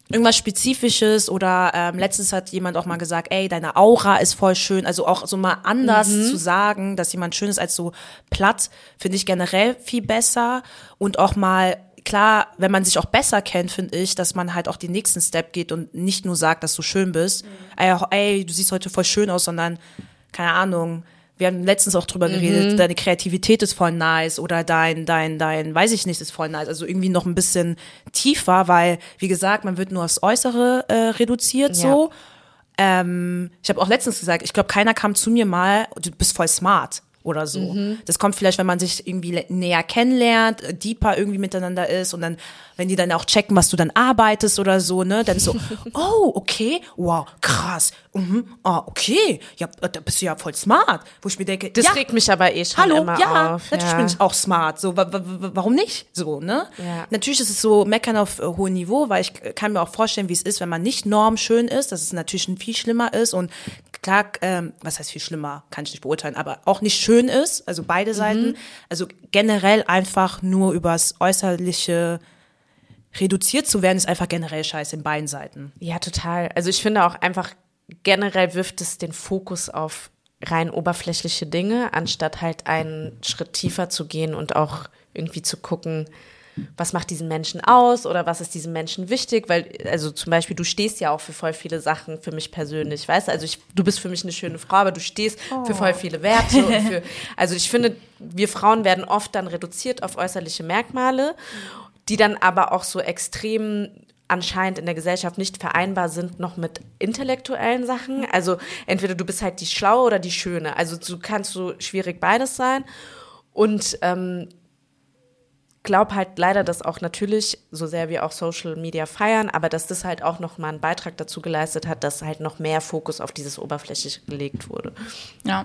irgendwas Spezifisches oder ähm, letztens hat jemand auch mal gesagt, ey, deine Aura ist voll schön. Also auch so mal anders zu sagen, dass jemand schön ist als so platt, finde ich generell viel besser. Und auch mal, klar, wenn man sich auch besser kennt, finde ich, dass man halt auch den nächsten Step geht und nicht nur sagt, dass du schön bist. Ey, ey, du siehst heute voll schön aus, sondern, keine Ahnung, wir haben letztens auch drüber geredet, deine Kreativität ist voll nice oder dein, dein, dein, weiß ich nicht, ist voll nice. Also irgendwie noch ein bisschen tiefer, weil, wie gesagt, man wird nur aufs Äußere äh, reduziert so. Ähm, ich habe auch letztens gesagt, ich glaube, keiner kam zu mir mal, du bist voll smart oder so. Mhm. Das kommt vielleicht, wenn man sich irgendwie näher kennenlernt, äh, deeper irgendwie miteinander ist und dann, wenn die dann auch checken, was du dann arbeitest oder so, ne, dann so, oh, okay, wow, krass, mhm, ah, okay, ja, äh, da bist du ja voll smart, wo ich mir denke, Das ja, regt mich aber eh schon Hallo, immer ja, auf. natürlich ja. bin ich auch smart. So, wa wa wa- warum nicht? So, ne? Ja. Natürlich ist es so meckern auf äh, hohem Niveau, weil ich kann mir auch vorstellen, wie es ist, wenn man nicht normschön ist, dass es natürlich viel schlimmer ist und klar, ähm, was heißt viel schlimmer, kann ich nicht beurteilen, aber auch nicht schön ist, also beide Mhm. Seiten. Also generell einfach nur übers Äußerliche reduziert zu werden, ist einfach generell scheiße in beiden Seiten. Ja, total. Also ich finde auch einfach generell wirft es den Fokus auf rein oberflächliche Dinge, anstatt halt einen Schritt tiefer zu gehen und auch irgendwie zu gucken, was macht diesen Menschen aus oder was ist diesem Menschen wichtig, weil, also zum Beispiel, du stehst ja auch für voll viele Sachen für mich persönlich, weißt du, also ich, du bist für mich eine schöne Frau, aber du stehst für voll viele Werte für, also ich finde, wir Frauen werden oft dann reduziert auf äußerliche Merkmale, die dann aber auch so extrem anscheinend in der Gesellschaft nicht vereinbar sind noch mit intellektuellen Sachen. Also entweder du bist halt die Schlaue oder die Schöne. Also du kannst so schwierig beides sein. Und ähm, glaub halt leider, dass auch natürlich, so sehr wir auch Social Media feiern, aber dass das halt auch noch mal einen Beitrag dazu geleistet hat, dass halt noch mehr Fokus auf dieses Oberflächliche gelegt wurde. ja,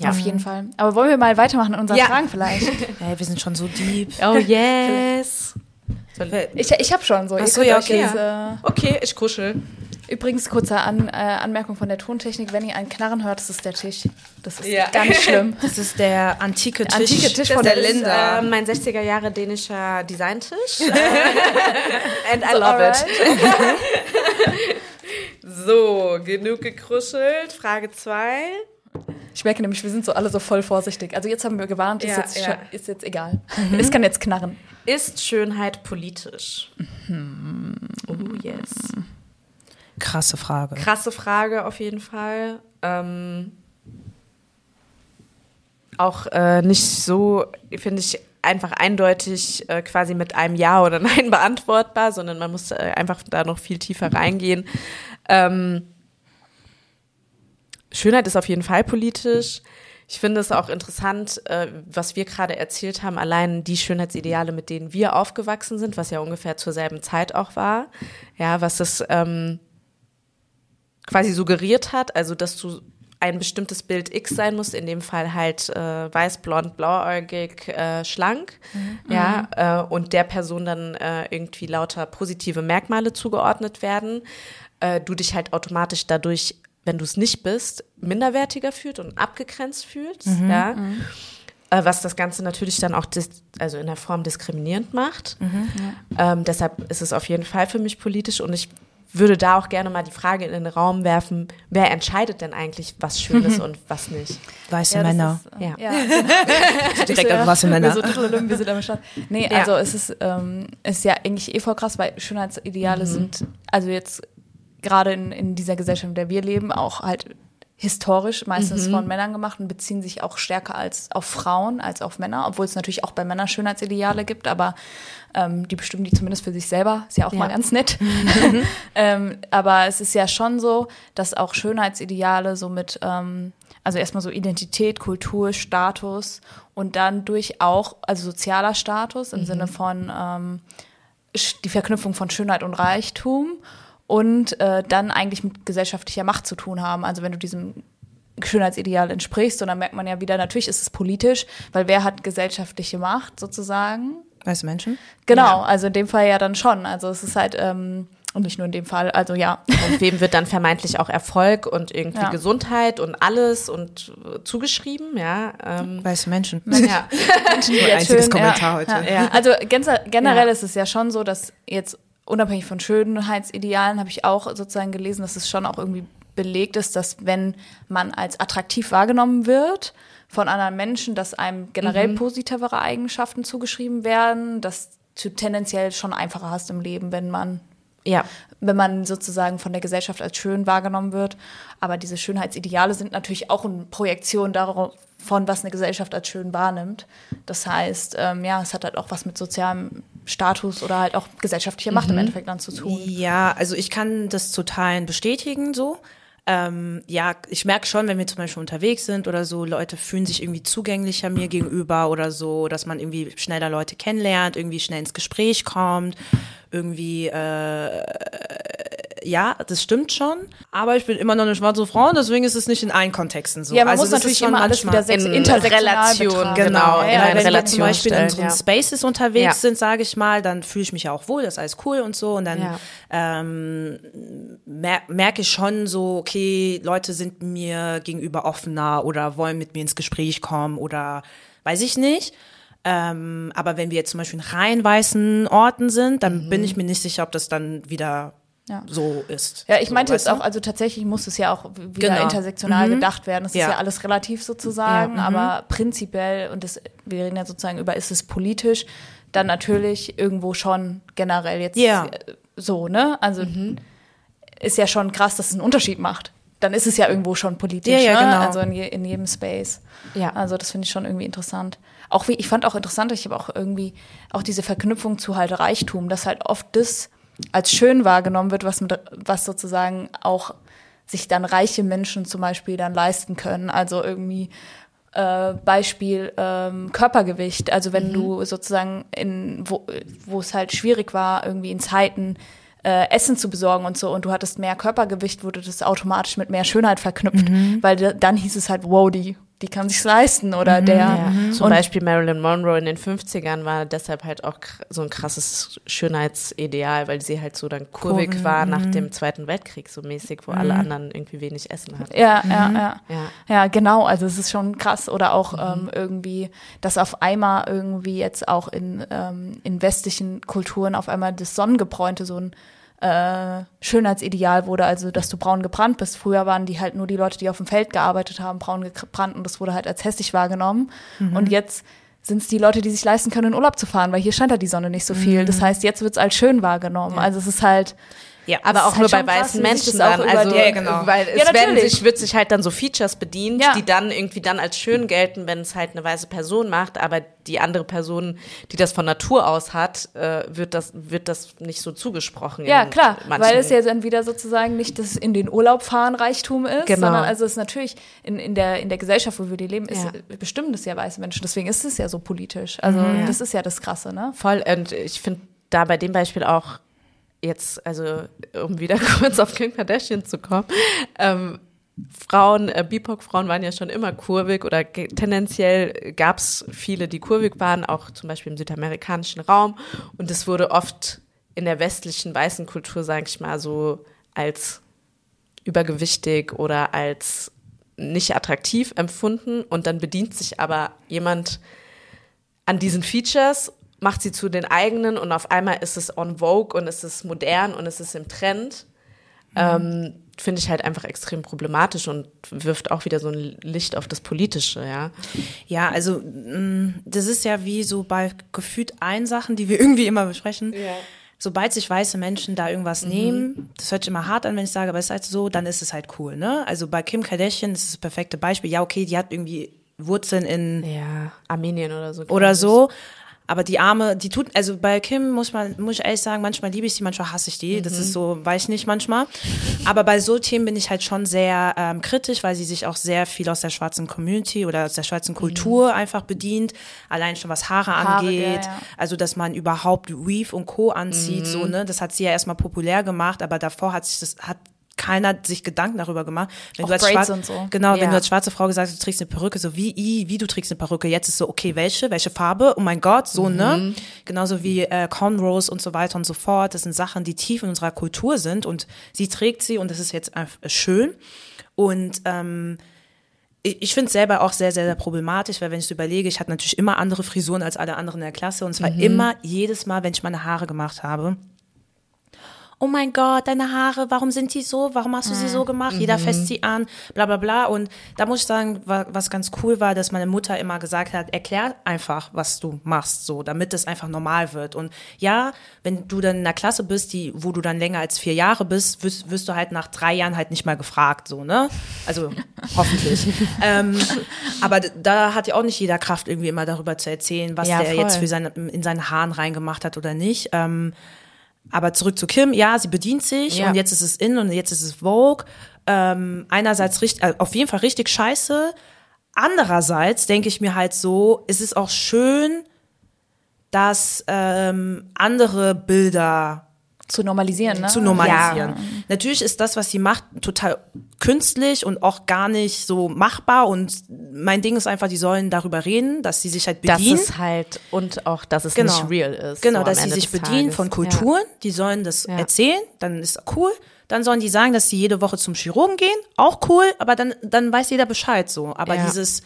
Ja. auf jeden Fall. Aber wollen wir mal weitermachen in unseren Ja. Fragen vielleicht? Ey, wir sind schon so deep. Oh yes. Ich, ich habe schon so. Ihr Ach so, könnt ja, okay. jetzt, äh, Okay, ich kuschel. Übrigens, kurze An, äh, Anmerkung von der Tontechnik. Wenn ihr ein Knarren hört, das ist der Tisch. Das ist Ja. ganz schlimm. Das ist der antike Tisch, Antike Tisch von Das der ist, Linda. äh, mein 60er Jahre dänischer Designtisch. And I love it. So, genug gekruschelt. Frage 2. Ich merke nämlich, wir sind so alle so voll vorsichtig. Also jetzt haben wir gewarnt, ist, Ja, jetzt, ja. schon- ist jetzt egal. Es kann jetzt knarren. Ist Schönheit politisch? Oh, yes. Krasse Frage. Krasse Frage auf jeden Fall. Ähm, auch äh, nicht so, finde ich, einfach eindeutig äh, quasi mit einem Ja oder Nein beantwortbar, sondern man muss äh, einfach da noch viel tiefer reingehen. Ähm, Schönheit ist auf jeden Fall politisch. Ich finde es auch interessant, äh, was wir gerade erzählt haben, allein die Schönheitsideale, mit denen wir aufgewachsen sind, was ja ungefähr zur selben Zeit auch war. Ja, was es ähm, quasi suggeriert hat, also dass du ein bestimmtes Bild X sein musst, in dem Fall halt äh, weiß, blond, blauäugig, äh, schlank, ja, äh, und der Person dann äh, irgendwie lauter positive Merkmale zugeordnet werden, äh, du dich halt automatisch dadurch, wenn du es nicht bist, minderwertiger fühlt und abgegrenzt fühlst, ja. Äh, was das Ganze natürlich dann auch also in der Form diskriminierend macht. Ähm, deshalb ist es auf jeden Fall für mich politisch und ich würde da auch gerne mal die Frage in den Raum werfen, wer entscheidet denn eigentlich, was schön ist und was nicht? Weiße Ja, Männer. Ist, äh, Ja. ja. Direkt auf weiße Männer. Wir, so, wir sind am Start. Nee, Ja. also es ist, ähm, ist ja eigentlich eh voll krass, weil Schönheitsideale sind, also jetzt gerade in, in dieser Gesellschaft, in der wir leben, auch halt historisch meistens von Männern gemacht und beziehen sich auch stärker als auf Frauen als auf Männer, obwohl es natürlich auch bei Männern Schönheitsideale gibt, aber ähm, die bestimmen die zumindest für sich selber. Ist ja auch Ja. mal ganz nett. ähm, aber es ist ja schon so, dass auch Schönheitsideale so mit, ähm, also erstmal so Identität, Kultur, Status und dann durch auch, also sozialer Status im Sinne von ähm, die Verknüpfung von Schönheit und Reichtum und äh, dann eigentlich mit gesellschaftlicher Macht zu tun haben. Also wenn du diesem Schönheitsideal entsprichst, und dann merkt man ja wieder, natürlich ist es politisch, weil wer hat gesellschaftliche Macht sozusagen? Weiße Menschen? Genau, also in dem Fall ja dann schon. Also es ist halt, ähm, und nicht nur in dem Fall, also ja. Und wem wird dann vermeintlich auch Erfolg und irgendwie Ja. Gesundheit und alles und äh, zugeschrieben, ja. Ähm, Weiße Menschen. ja. Menschen, die einziges schön, Kommentar ja, heute. Ja, ja. Also generell Ja. ist es ja schon so, dass jetzt unabhängig von Schönheitsidealen habe ich auch sozusagen gelesen, dass es schon auch irgendwie belegt ist, dass wenn man als attraktiv wahrgenommen wird von anderen Menschen, dass einem generell positivere Eigenschaften zugeschrieben werden, dass du tendenziell schon einfacher hast im Leben, wenn man ja. wenn man sozusagen von der Gesellschaft als schön wahrgenommen wird. Aber diese Schönheitsideale sind natürlich auch eine Projektion davon, was eine Gesellschaft als schön wahrnimmt. Das heißt, ähm, ja, es hat halt auch was mit sozialem Status oder halt auch gesellschaftlicher Macht im Endeffekt dann zu tun. Ja, also ich kann das zu Teilen bestätigen so. Ähm, ja, ich merke schon, wenn wir zum Beispiel unterwegs sind oder so, Leute fühlen sich irgendwie zugänglicher mir gegenüber oder so, dass man irgendwie schneller Leute kennenlernt, irgendwie schnell ins Gespräch kommt, irgendwie, äh, ja, das stimmt schon. Aber ich bin immer noch eine schwarze Frau und deswegen ist es nicht in allen Kontexten so. Ja, man also muss natürlich schon immer alles wieder selbst in Relation, betrachten. genau, ja, in ja, eine wenn wir Relation zum Beispiel in stellen, unseren ja. Spaces unterwegs Ja. sind, sage ich mal, dann fühle ich mich ja auch wohl, das ist alles cool und so. Und dann Ja. ähm, mer merke ich schon so, okay, Leute sind mir gegenüber offener oder wollen mit mir ins Gespräch kommen oder weiß ich nicht. Ähm, aber wenn wir jetzt zum Beispiel in rein weißen Orten sind, dann bin ich mir nicht sicher, ob das dann wieder Ja. so ist. Ja, ich so, meinte jetzt auch, also tatsächlich muss es ja auch wieder Genau. intersektional gedacht werden. Das Ja. ist ja alles relativ sozusagen, aber prinzipiell, und das, wir reden ja sozusagen über, ist es politisch, dann natürlich irgendwo schon generell jetzt Ja. äh, so, ne? Also ist ja schon krass, dass es einen Unterschied macht. Dann ist es ja irgendwo schon politisch, Ja, ja, ne? genau. Also in, je, in jedem Space. Ja. Also das finde ich schon irgendwie interessant. Auch wie, ich fand auch interessant, ich habe auch irgendwie auch diese Verknüpfung zu halt Reichtum, dass halt oft das als schön wahrgenommen wird, was, mit, was sozusagen auch sich dann reiche Menschen zum Beispiel dann leisten können. Also irgendwie äh, Beispiel ähm, Körpergewicht. Also wenn du sozusagen in, wo, wo es halt schwierig war, irgendwie in Zeiten äh, Essen zu besorgen und so und du hattest mehr Körpergewicht, wurde das automatisch mit mehr Schönheit verknüpft, weil da- dann hieß es halt, wow, die, die kann sich's leisten oder der. Ja. Zum Und- Beispiel Marilyn Monroe in den 50ern war deshalb halt auch so ein krasses Schönheitsideal, weil sie halt so dann kurvig Kurven, war nach dem Zweiten Weltkrieg so mäßig, wo alle anderen irgendwie wenig Essen hatten. Ja, ja, ja. Ja. Ja, genau. Also es ist schon krass. Oder auch ähm, irgendwie, dass auf einmal irgendwie jetzt auch in, ähm, in westlichen Kulturen auf einmal das Sonnengebräunte so ein äh, Schönheitsideal wurde, also dass du braun gebrannt bist. Früher waren die halt nur die Leute, die auf dem Feld gearbeitet haben, braun gebrannt und das wurde halt als hässlich wahrgenommen. Mhm. Und jetzt sind es die Leute, die sich leisten können, in Urlaub zu fahren, weil hier scheint halt die Sonne nicht so viel. Mhm. Das heißt, jetzt wird es als schön wahrgenommen. Also es ist halt, Ja, Aber auch nur halt bei krass, weißen Menschen dann. Also, die- Ja, genau. weil Ja, es werden natürlich. sich, wird sich halt dann so Features bedient, Ja. die dann irgendwie dann als schön gelten, wenn es halt eine weiße Person macht, aber die andere Person, die das von Natur aus hat, äh, wird das, wird das nicht so zugesprochen. Ja, in klar, weil es ja dann wieder sozusagen nicht das in den Urlaub fahren Reichtum ist, Genau. sondern also es ist natürlich in, in, der, in der Gesellschaft, wo wir die leben, ist, Ja. bestimmen das ja weiße Menschen. Deswegen ist es ja so politisch. Also Mhm. das ist ja das Krasse, ne? Voll, und ich finde da bei dem Beispiel auch jetzt, also um wieder kurz auf Kim Kardashian zu kommen, ähm, Frauen, äh, BIPOC-Frauen waren ja schon immer kurvig oder tendenziell gab es viele, die kurvig waren, auch zum Beispiel im südamerikanischen Raum. Und es wurde oft in der westlichen weißen Kultur, sage ich mal, so als übergewichtig oder als nicht attraktiv empfunden. Und dann bedient sich aber jemand an diesen Features, macht sie zu den eigenen und auf einmal ist es on Vogue und es ist modern und es ist im Trend. Ähm, Finde ich halt einfach extrem problematisch und wirft auch wieder so ein Licht auf das Politische, ja. Ja, also mh, das ist ja wie so bei gefühlt allen Sachen, die wir irgendwie immer besprechen. Sobald sich weiße Menschen da irgendwas nehmen, das hört sich immer hart an, wenn ich sage, aber es ist halt so, dann ist es halt cool, ne? Also bei Kim Kardashian ist das perfekte Beispiel. Ja, okay, die hat irgendwie Wurzeln in Ja, Armenien oder so. oder so. Aber die Arme, die tut, also bei Kim muss man, muss ich ehrlich sagen, manchmal liebe ich sie, manchmal hasse ich die. Das ist so, weiß ich nicht manchmal. Aber bei so Themen bin ich halt schon sehr ähm, kritisch, weil sie sich auch sehr viel aus der schwarzen Community oder aus der schwarzen Kultur einfach bedient. Allein schon was Haare, Haare, angeht. ja, ja. Also, dass man überhaupt Weave und Co. anzieht, so, ne. Das hat sie ja erstmal populär gemacht, aber davor hat sich das, hat keiner sich Gedanken darüber gemacht. Wenn Auch du als Braids Schwar- und so. Genau, wenn Ja. du als schwarze Frau gesagt hast, du trägst eine Perücke, so wie, i, wie du trägst eine Perücke. Jetzt ist so, okay, welche, welche Farbe? Oh mein Gott, so, ne? Genauso wie äh, Cornrows und so weiter und so fort. Das sind Sachen, die tief in unserer Kultur sind und sie trägt sie und das ist jetzt einfach schön. Und ähm, ich finde es selber auch sehr, sehr, sehr problematisch, weil wenn ich so überlege, ich hatte natürlich immer andere Frisuren als alle anderen in der Klasse und es war immer jedes Mal, wenn ich meine Haare gemacht habe, oh mein Gott, deine Haare, warum sind die so? Warum hast du sie so gemacht? Jeder fässt sie an, bla bla bla. Und da muss ich sagen, wa- was ganz cool war, dass meine Mutter immer gesagt hat, erklär einfach, was du machst, so, damit es einfach normal wird. Und ja, wenn du dann in einer Klasse bist, die, wo du dann länger als vier Jahre bist, wirst, wirst du halt nach drei Jahren halt nicht mal gefragt, so, ne? Also hoffentlich. ähm, aber da hat ja auch nicht jeder Kraft, irgendwie immer darüber zu erzählen, was Ja, der voll. jetzt für seine, in seine Haaren reingemacht hat oder nicht. Ähm, aber zurück zu Kim, ja, sie bedient sich Ja. und jetzt ist es in und jetzt ist es Vogue. Ähm, einerseits richtig, äh, auf jeden Fall richtig scheiße. Andererseits denke ich mir halt so, es ist auch schön, dass ähm, andere Bilder Zu normalisieren, ne? zu normalisieren. Natürlich ist das, was sie macht, total künstlich und auch gar nicht so machbar. Und mein Ding ist einfach, die sollen darüber reden, dass sie sich halt Das bedienen. ist halt, und auch, dass es Genau. nicht real ist. Genau, so dass sie sich bedienen Tages. von Kulturen, die sollen das Ja. erzählen, dann ist cool. Dann sollen die sagen, dass sie jede Woche zum Chirurgen gehen, auch cool, aber dann, dann weiß jeder Bescheid so. Aber Ja. dieses,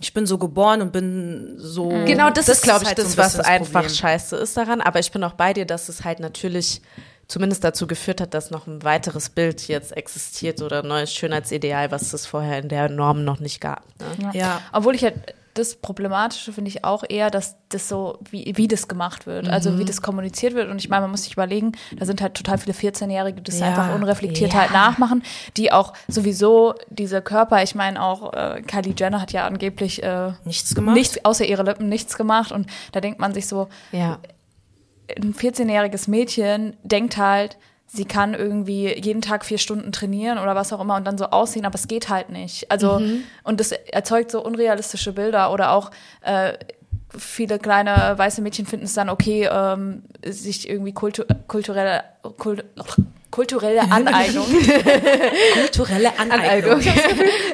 ich bin so geboren und bin so. Genau, das, ist, glaube ich, halt so das, ein was bisschen einfach scheiße ist daran. Aber ich bin auch bei dir, dass es halt natürlich zumindest dazu geführt hat, dass noch ein weiteres Bild jetzt existiert oder ein neues Schönheitsideal, was es vorher in der Norm noch nicht gab. Ne? Ja. Obwohl ich halt das Problematische finde ich auch eher, dass das so, wie, wie das gemacht wird, also Mhm. wie das kommuniziert wird. Und ich meine, man muss sich überlegen, da sind halt total viele 14-Jährige, die das Ja, einfach unreflektiert ja. halt nachmachen, die auch sowieso diese Körper, ich meine auch äh, Kylie Jenner hat ja angeblich äh, Nichts gemacht. nichts, außer ihre Lippen nichts gemacht. Und da denkt man sich so, Ja. ein 14-jähriges Mädchen denkt halt, sie kann irgendwie jeden Tag vier Stunden trainieren oder was auch immer und dann so aussehen, aber es geht halt nicht. Also, und das erzeugt so unrealistische Bilder oder auch äh, viele kleine weiße Mädchen finden es dann okay, ähm, sich irgendwie kultu kulturelle, kult kulturelle Aneignung. Kulturelle Aneignung.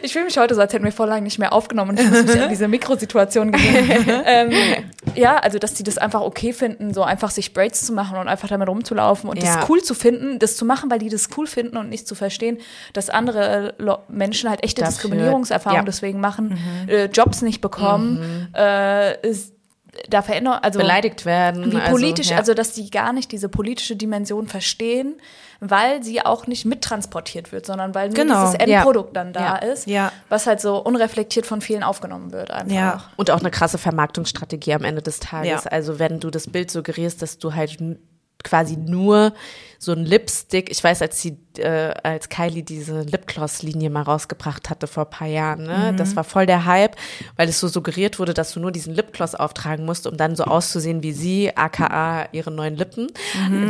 Ich fühle mich heute so, als hätten wir vor lang nicht mehr aufgenommen und ich muss mich an diese Mikrosituation gewöhnen. ähm, ja, also dass die das einfach okay finden, so einfach sich Braids zu machen und einfach damit rumzulaufen und Ja. das cool zu finden, das zu machen, weil die das cool finden und nicht zu verstehen, dass andere Lo- Menschen halt echte Dafür- Diskriminierungserfahrungen ja. deswegen machen, äh, Jobs nicht bekommen, äh, ist, da Veränderung, also beleidigt werden. wie also, politisch, ja. also dass die gar nicht diese politische Dimension verstehen, weil sie auch nicht mittransportiert wird, sondern weil nur Genau, dieses ja. Endprodukt dann da Ja. ist, Ja. was halt so unreflektiert von vielen aufgenommen wird einfach. Ja. Und auch eine krasse Vermarktungsstrategie am Ende des Tages. Ja. Also wenn du das Bild suggerierst, dass du halt quasi nur so ein Lipstick, ich weiß, als sie, äh, als Kylie diese Lipgloss-Linie mal rausgebracht hatte vor ein paar Jahren, ne, das war voll der Hype, weil es so suggeriert wurde, dass du nur diesen Lipgloss auftragen musst, um dann so auszusehen wie sie, aka ihre neuen Lippen,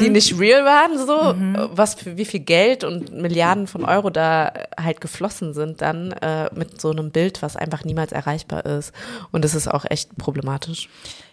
die nicht real waren, so, was für wie viel Geld und Milliarden von Euro da halt geflossen sind dann äh, mit so einem Bild, was einfach niemals erreichbar ist. Und das ist auch echt problematisch.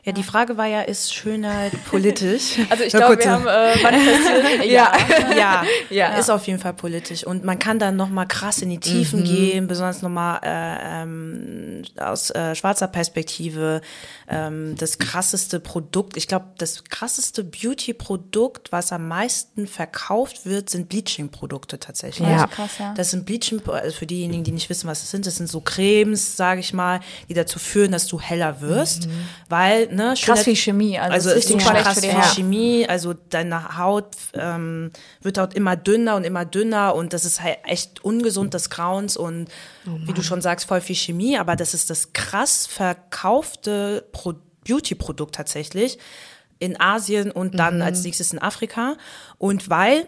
Ja, die Frage war ja, ist Schönheit politisch? Also ich glaube, wir haben äh, manifestiert. ja, ja, Ja. ist auf jeden Fall politisch. Und man kann dann nochmal krass in die Tiefen gehen, besonders nochmal äh, ähm, aus äh, schwarzer Perspektive. Ähm, das krasseste Produkt, ich glaube, das krasseste Beauty-Produkt, was am meisten verkauft wird, sind Bleaching-Produkte tatsächlich. Ja. krass, ja. Das sind Bleaching, also für diejenigen, die nicht wissen, was das sind, das sind so Cremes, sage ich mal, die dazu führen, dass du heller wirst, weil ne, Krass wie Chemie. Also, also ist super krass Haut. Chemie. Also deine Haut ähm, wird dort immer dünner und immer dünner und das ist halt echt ungesund des Grauens und wie du schon sagst, voll viel Chemie, aber das ist das krass verkaufte Pro Beauty-Produkt tatsächlich in Asien und dann als nächstes in Afrika. Und weil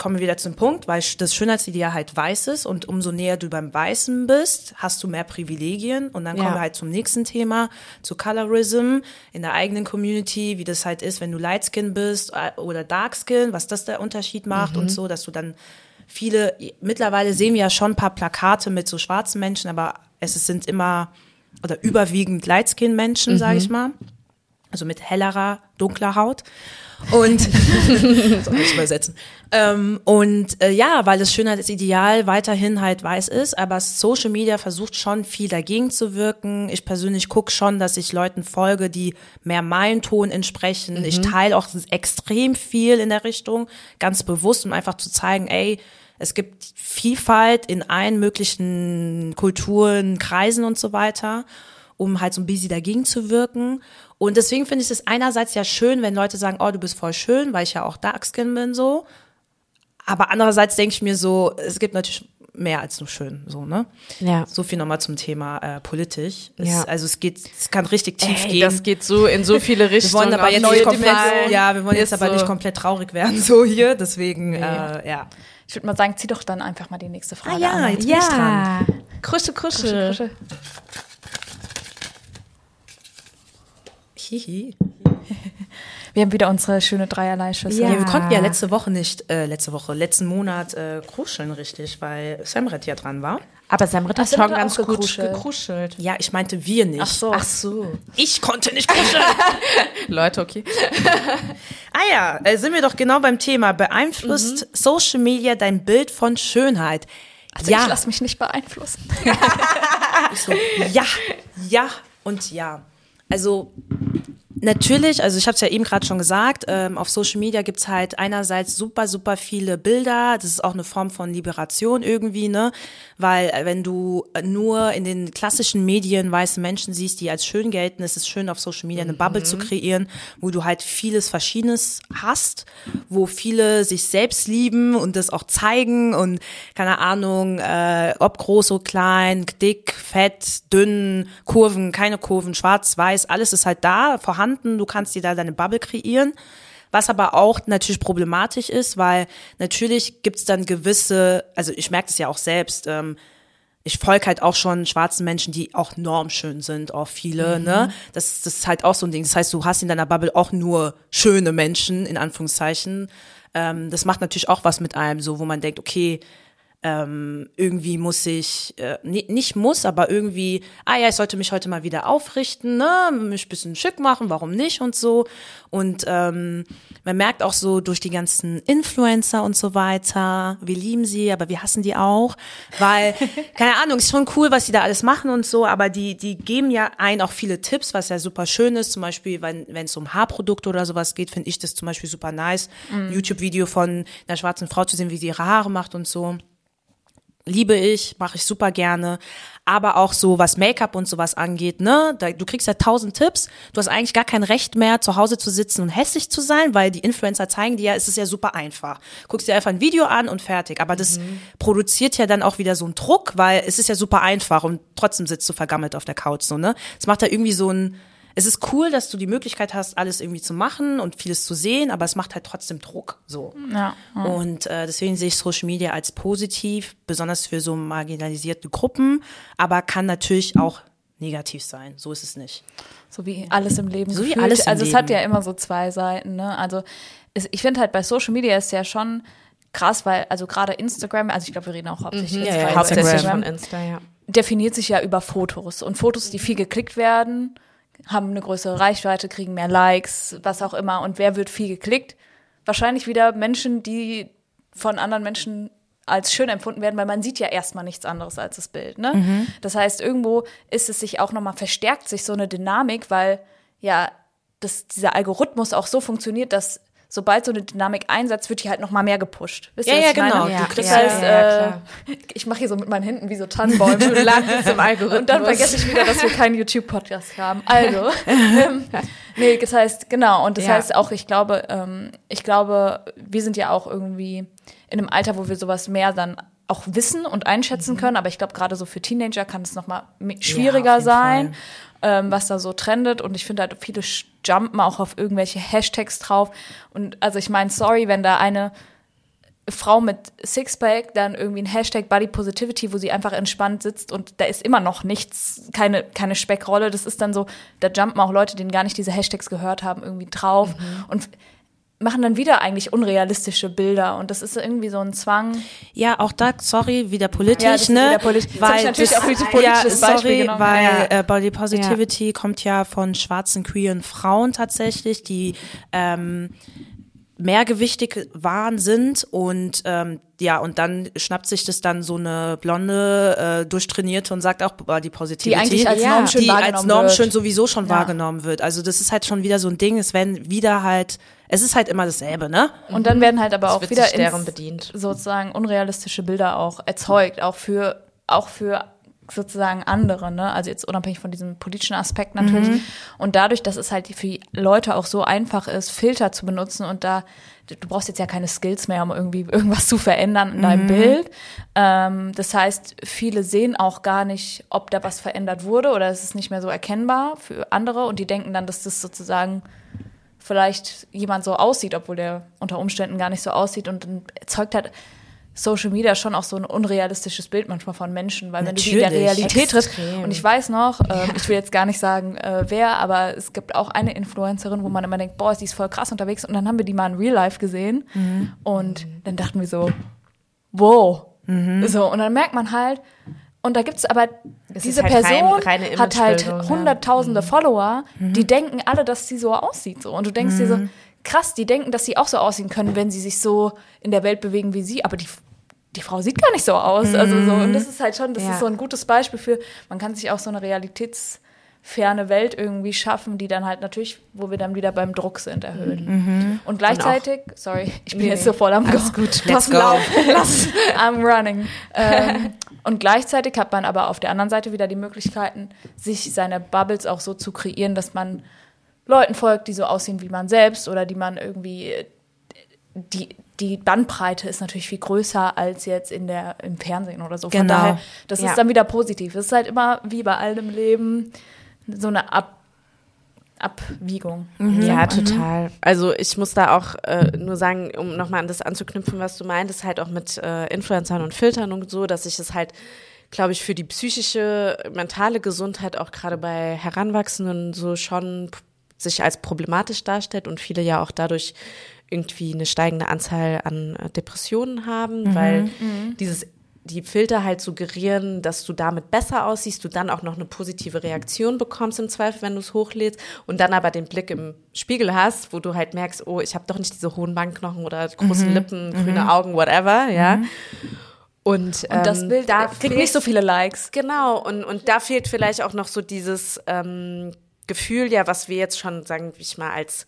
kommen wir wieder zum Punkt, weil das Schönheitsideal halt weiß ist und umso näher du beim Weißen bist, hast du mehr Privilegien und dann Ja. kommen wir halt zum nächsten Thema, zu Colorism in der eigenen Community, wie das halt ist, wenn du Lightskin bist äh, oder Darkskin, was das der Unterschied macht und so, dass du dann viele, mittlerweile sehen wir ja schon ein paar Plakate mit so schwarzen Menschen, aber es sind immer oder überwiegend Lightskin-Menschen, sage ich mal also mit hellerer, dunkler Haut. Und so muss ich übersetzen. Ähm, und äh, ja, weil das Schönheitsideal weiterhin halt weiß ist, aber Social Media versucht schon viel dagegen zu wirken. Ich persönlich gucke schon, dass ich Leuten folge, die mehr meinen Ton entsprechen. Ich teile auch extrem viel in der Richtung, ganz bewusst, um einfach zu zeigen, ey, es gibt Vielfalt in allen möglichen Kulturen, Kreisen und so weiter um halt so ein bisschen dagegen zu wirken. Und deswegen finde ich es einerseits ja schön, wenn Leute sagen, oh, du bist voll schön, weil ich ja auch Darkskin bin, so. Aber andererseits denke ich mir so, es gibt natürlich mehr als nur schön, so, ne? Ja. So viel nochmal zum Thema äh, politisch. Es, Ja. Also es geht, es kann richtig tief Ey, gehen. das geht so in so viele wir Richtungen. wollen aber jetzt neue nicht komplett, ja, wir wollen jetzt aber nicht so. komplett traurig werden, so hier, deswegen, äh, ja. Ich würde mal sagen, zieh doch dann einfach mal die nächste Frage Ah ja, an. jetzt bin ich dran. Krusche, krusche. Kuschel, kuschel. Hihi. Wir haben wieder unsere schöne Dreierlei-Schüssel. Ja. wir konnten ja letzte Woche nicht, äh, letzte Woche, letzten Monat äh, kruscheln richtig, weil Samret ja dran war. Aber Samrit hat schon ganz gut gekruschelt. gekruschelt. Ja, ich meinte wir nicht. Ach so. Ach so. Ich konnte nicht kuscheln. Leute, okay. ah ja, äh, sind wir doch genau beim Thema. Beeinflusst Social Media dein Bild von Schönheit? Also ja, ich lasse mich nicht beeinflussen. Ich so, ja, ja und ja. Also natürlich, also ich habe es ja eben gerade schon gesagt, ähm, auf Social Media gibt's halt einerseits super, super viele Bilder. Das ist auch eine Form von Liberation irgendwie, ne? Weil äh, wenn du nur in den klassischen Medien weiße Menschen siehst, die als schön gelten, ist es schön auf Social Media eine Bubble zu kreieren, wo du halt vieles Verschiedenes hast, wo viele sich selbst lieben und das auch zeigen und keine Ahnung, äh, ob groß oder klein, dick, fett, dünn, Kurven, keine Kurven, schwarz, weiß, alles ist halt da, vorhanden. Du kannst dir da deine Bubble kreieren. Was aber auch natürlich problematisch ist, weil natürlich gibt's dann gewisse, also ich merke das ja auch selbst, ähm, ich folge halt auch schon schwarzen Menschen, die auch normschön sind, auch viele, ne? Das, das ist halt auch so ein Ding. Das heißt, du hast in deiner Bubble auch nur schöne Menschen, in Anführungszeichen. Ähm, das macht natürlich auch was mit einem, so, wo man denkt, okay, ähm, irgendwie muss ich, äh, ni- nicht muss, aber irgendwie, ah ja, ich sollte mich heute mal wieder aufrichten, ne, mich ein bisschen schick machen, warum nicht und so. Und ähm, man merkt auch so durch die ganzen Influencer und so weiter, wir lieben sie, aber wir hassen die auch, weil, keine Ahnung, ist schon cool, was sie da alles machen und so, aber die, die geben ja ein auch viele Tipps, was ja super schön ist, zum Beispiel, wenn wenn es um Haarprodukte oder sowas geht, finde ich das zum Beispiel super nice, ein YouTube-Video von einer schwarzen Frau zu sehen, wie sie ihre Haare macht und so liebe ich, mache ich super gerne. Aber auch so, was Make-up und sowas angeht, ne? Da, du kriegst ja tausend Tipps. Du hast eigentlich gar kein Recht mehr, zu Hause zu sitzen und hässlich zu sein, weil die Influencer zeigen dir ja, es ist ja super einfach. Guckst dir einfach ein Video an und fertig. Aber das Mhm. produziert ja dann auch wieder so einen Druck, weil es ist ja super einfach und trotzdem sitzt du vergammelt auf der Couch, so, ne? Es macht da irgendwie so ein, es ist cool, dass du die Möglichkeit hast, alles irgendwie zu machen und vieles zu sehen, aber es macht halt trotzdem Druck, so. Ja. Und äh, deswegen sehe ich Social Media als positiv, besonders für so marginalisierte Gruppen, aber kann natürlich auch negativ sein. So ist es nicht. So wie alles im Leben. So wie gefühlt. alles im Also es hat Leben. ja immer so zwei Seiten, ne? Also es, ich finde halt bei Social Media ist ja schon krass, weil also gerade Instagram, also ich glaube, wir reden auch hauptsächlich Mhm. ja, ja, hauptsächlich Instagram, von Insta, ja. definiert sich ja über Fotos und Fotos, die viel geklickt werden, haben eine größere Reichweite, kriegen mehr Likes, was auch immer. Und wer wird viel geklickt? Wahrscheinlich wieder Menschen, die von anderen Menschen als schön empfunden werden, weil man sieht ja erstmal nichts anderes als das Bild. Ne? Mhm. Das heißt, irgendwo ist es sich auch nochmal verstärkt sich so eine Dynamik, weil ja das, dieser Algorithmus auch so funktioniert, dass sobald so eine Dynamik einsetzt, wird die halt nochmal mehr gepusht. Wisst ihr, Ja, ja, ich meine? genau. Ja, Du Das kriegst ja, heißt, ja, äh, ich mache hier so mit meinen Händen wie so Tannenbäume. Du landest im Algorithmus. Und dann vergesse ich wieder, dass wir keinen YouTube-Podcast haben. Also, ähm, nee, das heißt, genau. Und das Ja. heißt auch, ich glaube, ähm, ich glaube, wir sind ja auch irgendwie in einem Alter, wo wir sowas mehr dann auch wissen und einschätzen können. Aber ich glaube, gerade so für Teenager kann es nochmal schwieriger jeden sein, ähm, was da so trendet. Und ich finde halt, viele jumpen auch auf irgendwelche Hashtags drauf. Und also ich meine, sorry, wenn da eine Frau mit Sixpack dann irgendwie ein Hashtag Body Positivity, wo sie einfach entspannt sitzt und da ist immer noch nichts, keine, keine Speckrolle. Das ist dann so, da jumpen auch Leute, die gar nicht diese Hashtags gehört haben, irgendwie drauf und machen dann wieder eigentlich unrealistische Bilder und das ist irgendwie so ein Zwang. Ja, auch da, sorry, wieder politisch, Ja, das ne? wieder politisch. Das hab ich natürlich auch als politisches ja, Beispiel sorry, genommen. weil Ja. äh, Body Positivity kommt ja von schwarzen queeren Frauen tatsächlich, die ähm, mehrgewichtig waren sind und ähm, ja und dann schnappt sich das dann so eine blonde äh, durchtrainierte und sagt auch Body Positivity Die eigentlich als Ja. Norm schön die als Norm wird. schön sowieso schon Ja. wahrgenommen wird also das ist halt schon wieder so ein Ding es werden wieder halt es ist halt immer dasselbe ne Und dann werden halt aber auch wird wieder ins- bedient. sozusagen unrealistische Bilder auch erzeugt, auch für auch für sozusagen andere, ne? Also jetzt unabhängig von diesem politischen Aspekt natürlich. Mhm. Und dadurch, dass es halt für Leute auch so einfach ist, Filter zu benutzen und da du brauchst jetzt ja keine Skills mehr, um irgendwie irgendwas zu verändern in Mhm. deinem Bild. Ähm, das heißt, viele sehen auch gar nicht, ob da was verändert wurde oder es ist nicht mehr so erkennbar für andere und die denken dann, dass das sozusagen vielleicht jemand so aussieht, obwohl der unter Umständen gar nicht so aussieht und dann erzeugt halt Social Media schon auch so ein unrealistisches Bild manchmal von Menschen, weil wenn du die in der Natürlich. Realität triffst und ich weiß noch, ähm, ich will jetzt gar nicht sagen, äh, wer, aber es gibt auch eine Influencerin, wo man immer denkt, boah, sie ist voll krass unterwegs. Und dann haben wir die mal in Real Life gesehen. Und dann dachten wir so, wow, so und dann merkt man halt und da gibt's aber Es diese halt rein- Person reine hat halt Imagebildung, ja. hunderttausende Follower, die denken alle, dass sie so aussieht. So. Und du denkst dir so, krass, die denken, dass sie auch so aussehen können, wenn sie sich so in der Welt bewegen wie sie, aber die, die Frau sieht gar nicht so aus. Also so, und das ist halt schon, das Ja. ist so ein gutes Beispiel für, man kann sich auch so eine realitätsferne Welt irgendwie schaffen, die dann halt natürlich, wo wir dann wieder beim Druck sind, erhöhen. Und gleichzeitig, sorry, ich bin Nee, jetzt so voll am alles Go. gut, let's go. laufen, lass, I'm running. Ähm, und gleichzeitig hat man aber auf der anderen Seite wieder die Möglichkeiten, sich seine Bubbles auch so zu kreieren, dass man Leuten folgt, die so aussehen wie man selbst oder die man irgendwie die die Bandbreite ist natürlich viel größer als jetzt in der im Fernsehen oder so. Von Genau. daher, das Ja. ist dann wieder positiv. Es ist halt immer wie bei allem im Leben so eine Ab Abwiegung. Ja, total. Also ich muss da auch äh, nur sagen, um nochmal an das anzuknüpfen, was du meintest, halt auch mit äh, Influencern und Filtern und so, dass ich es halt, glaube ich, für die psychische, mentale Gesundheit auch gerade bei Heranwachsenden so schon sich als problematisch darstellt und viele ja auch dadurch irgendwie eine steigende Anzahl an äh, Depressionen haben, weil dieses die Filter halt suggerieren, dass du damit besser aussiehst, du dann auch noch eine positive Reaktion bekommst im Zweifel, wenn du es hochlädst und dann aber den Blick im Spiegel hast, wo du halt merkst, oh, ich habe doch nicht diese hohen Wangenknochen oder große Lippen, grüne Augen, whatever, ja. Und, Und das ähm, Bild da kriegt nicht so viele Likes. Genau, und, und da fehlt vielleicht auch noch so dieses ähm, Gefühl, ja, was wir jetzt schon, sagen wir mal, als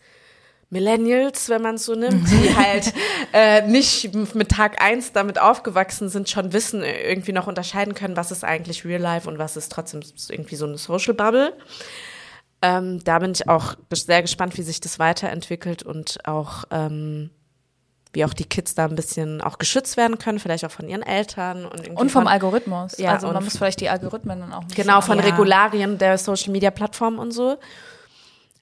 Millennials, wenn man es so nimmt, die halt äh, nicht mit Tag eins damit aufgewachsen sind, schon wissen, äh, irgendwie noch unterscheiden können, was ist eigentlich Real Life und was ist trotzdem irgendwie so eine Social Bubble. Ähm, da bin ich auch sehr gespannt, wie sich das weiterentwickelt und auch ähm, wie auch die Kids da ein bisschen auch geschützt werden können, vielleicht auch von ihren Eltern und, und vom Algorithmus. Ja, also man muss vielleicht die Algorithmen dann auch genau von ja. Regularien der Social Media Plattformen und so.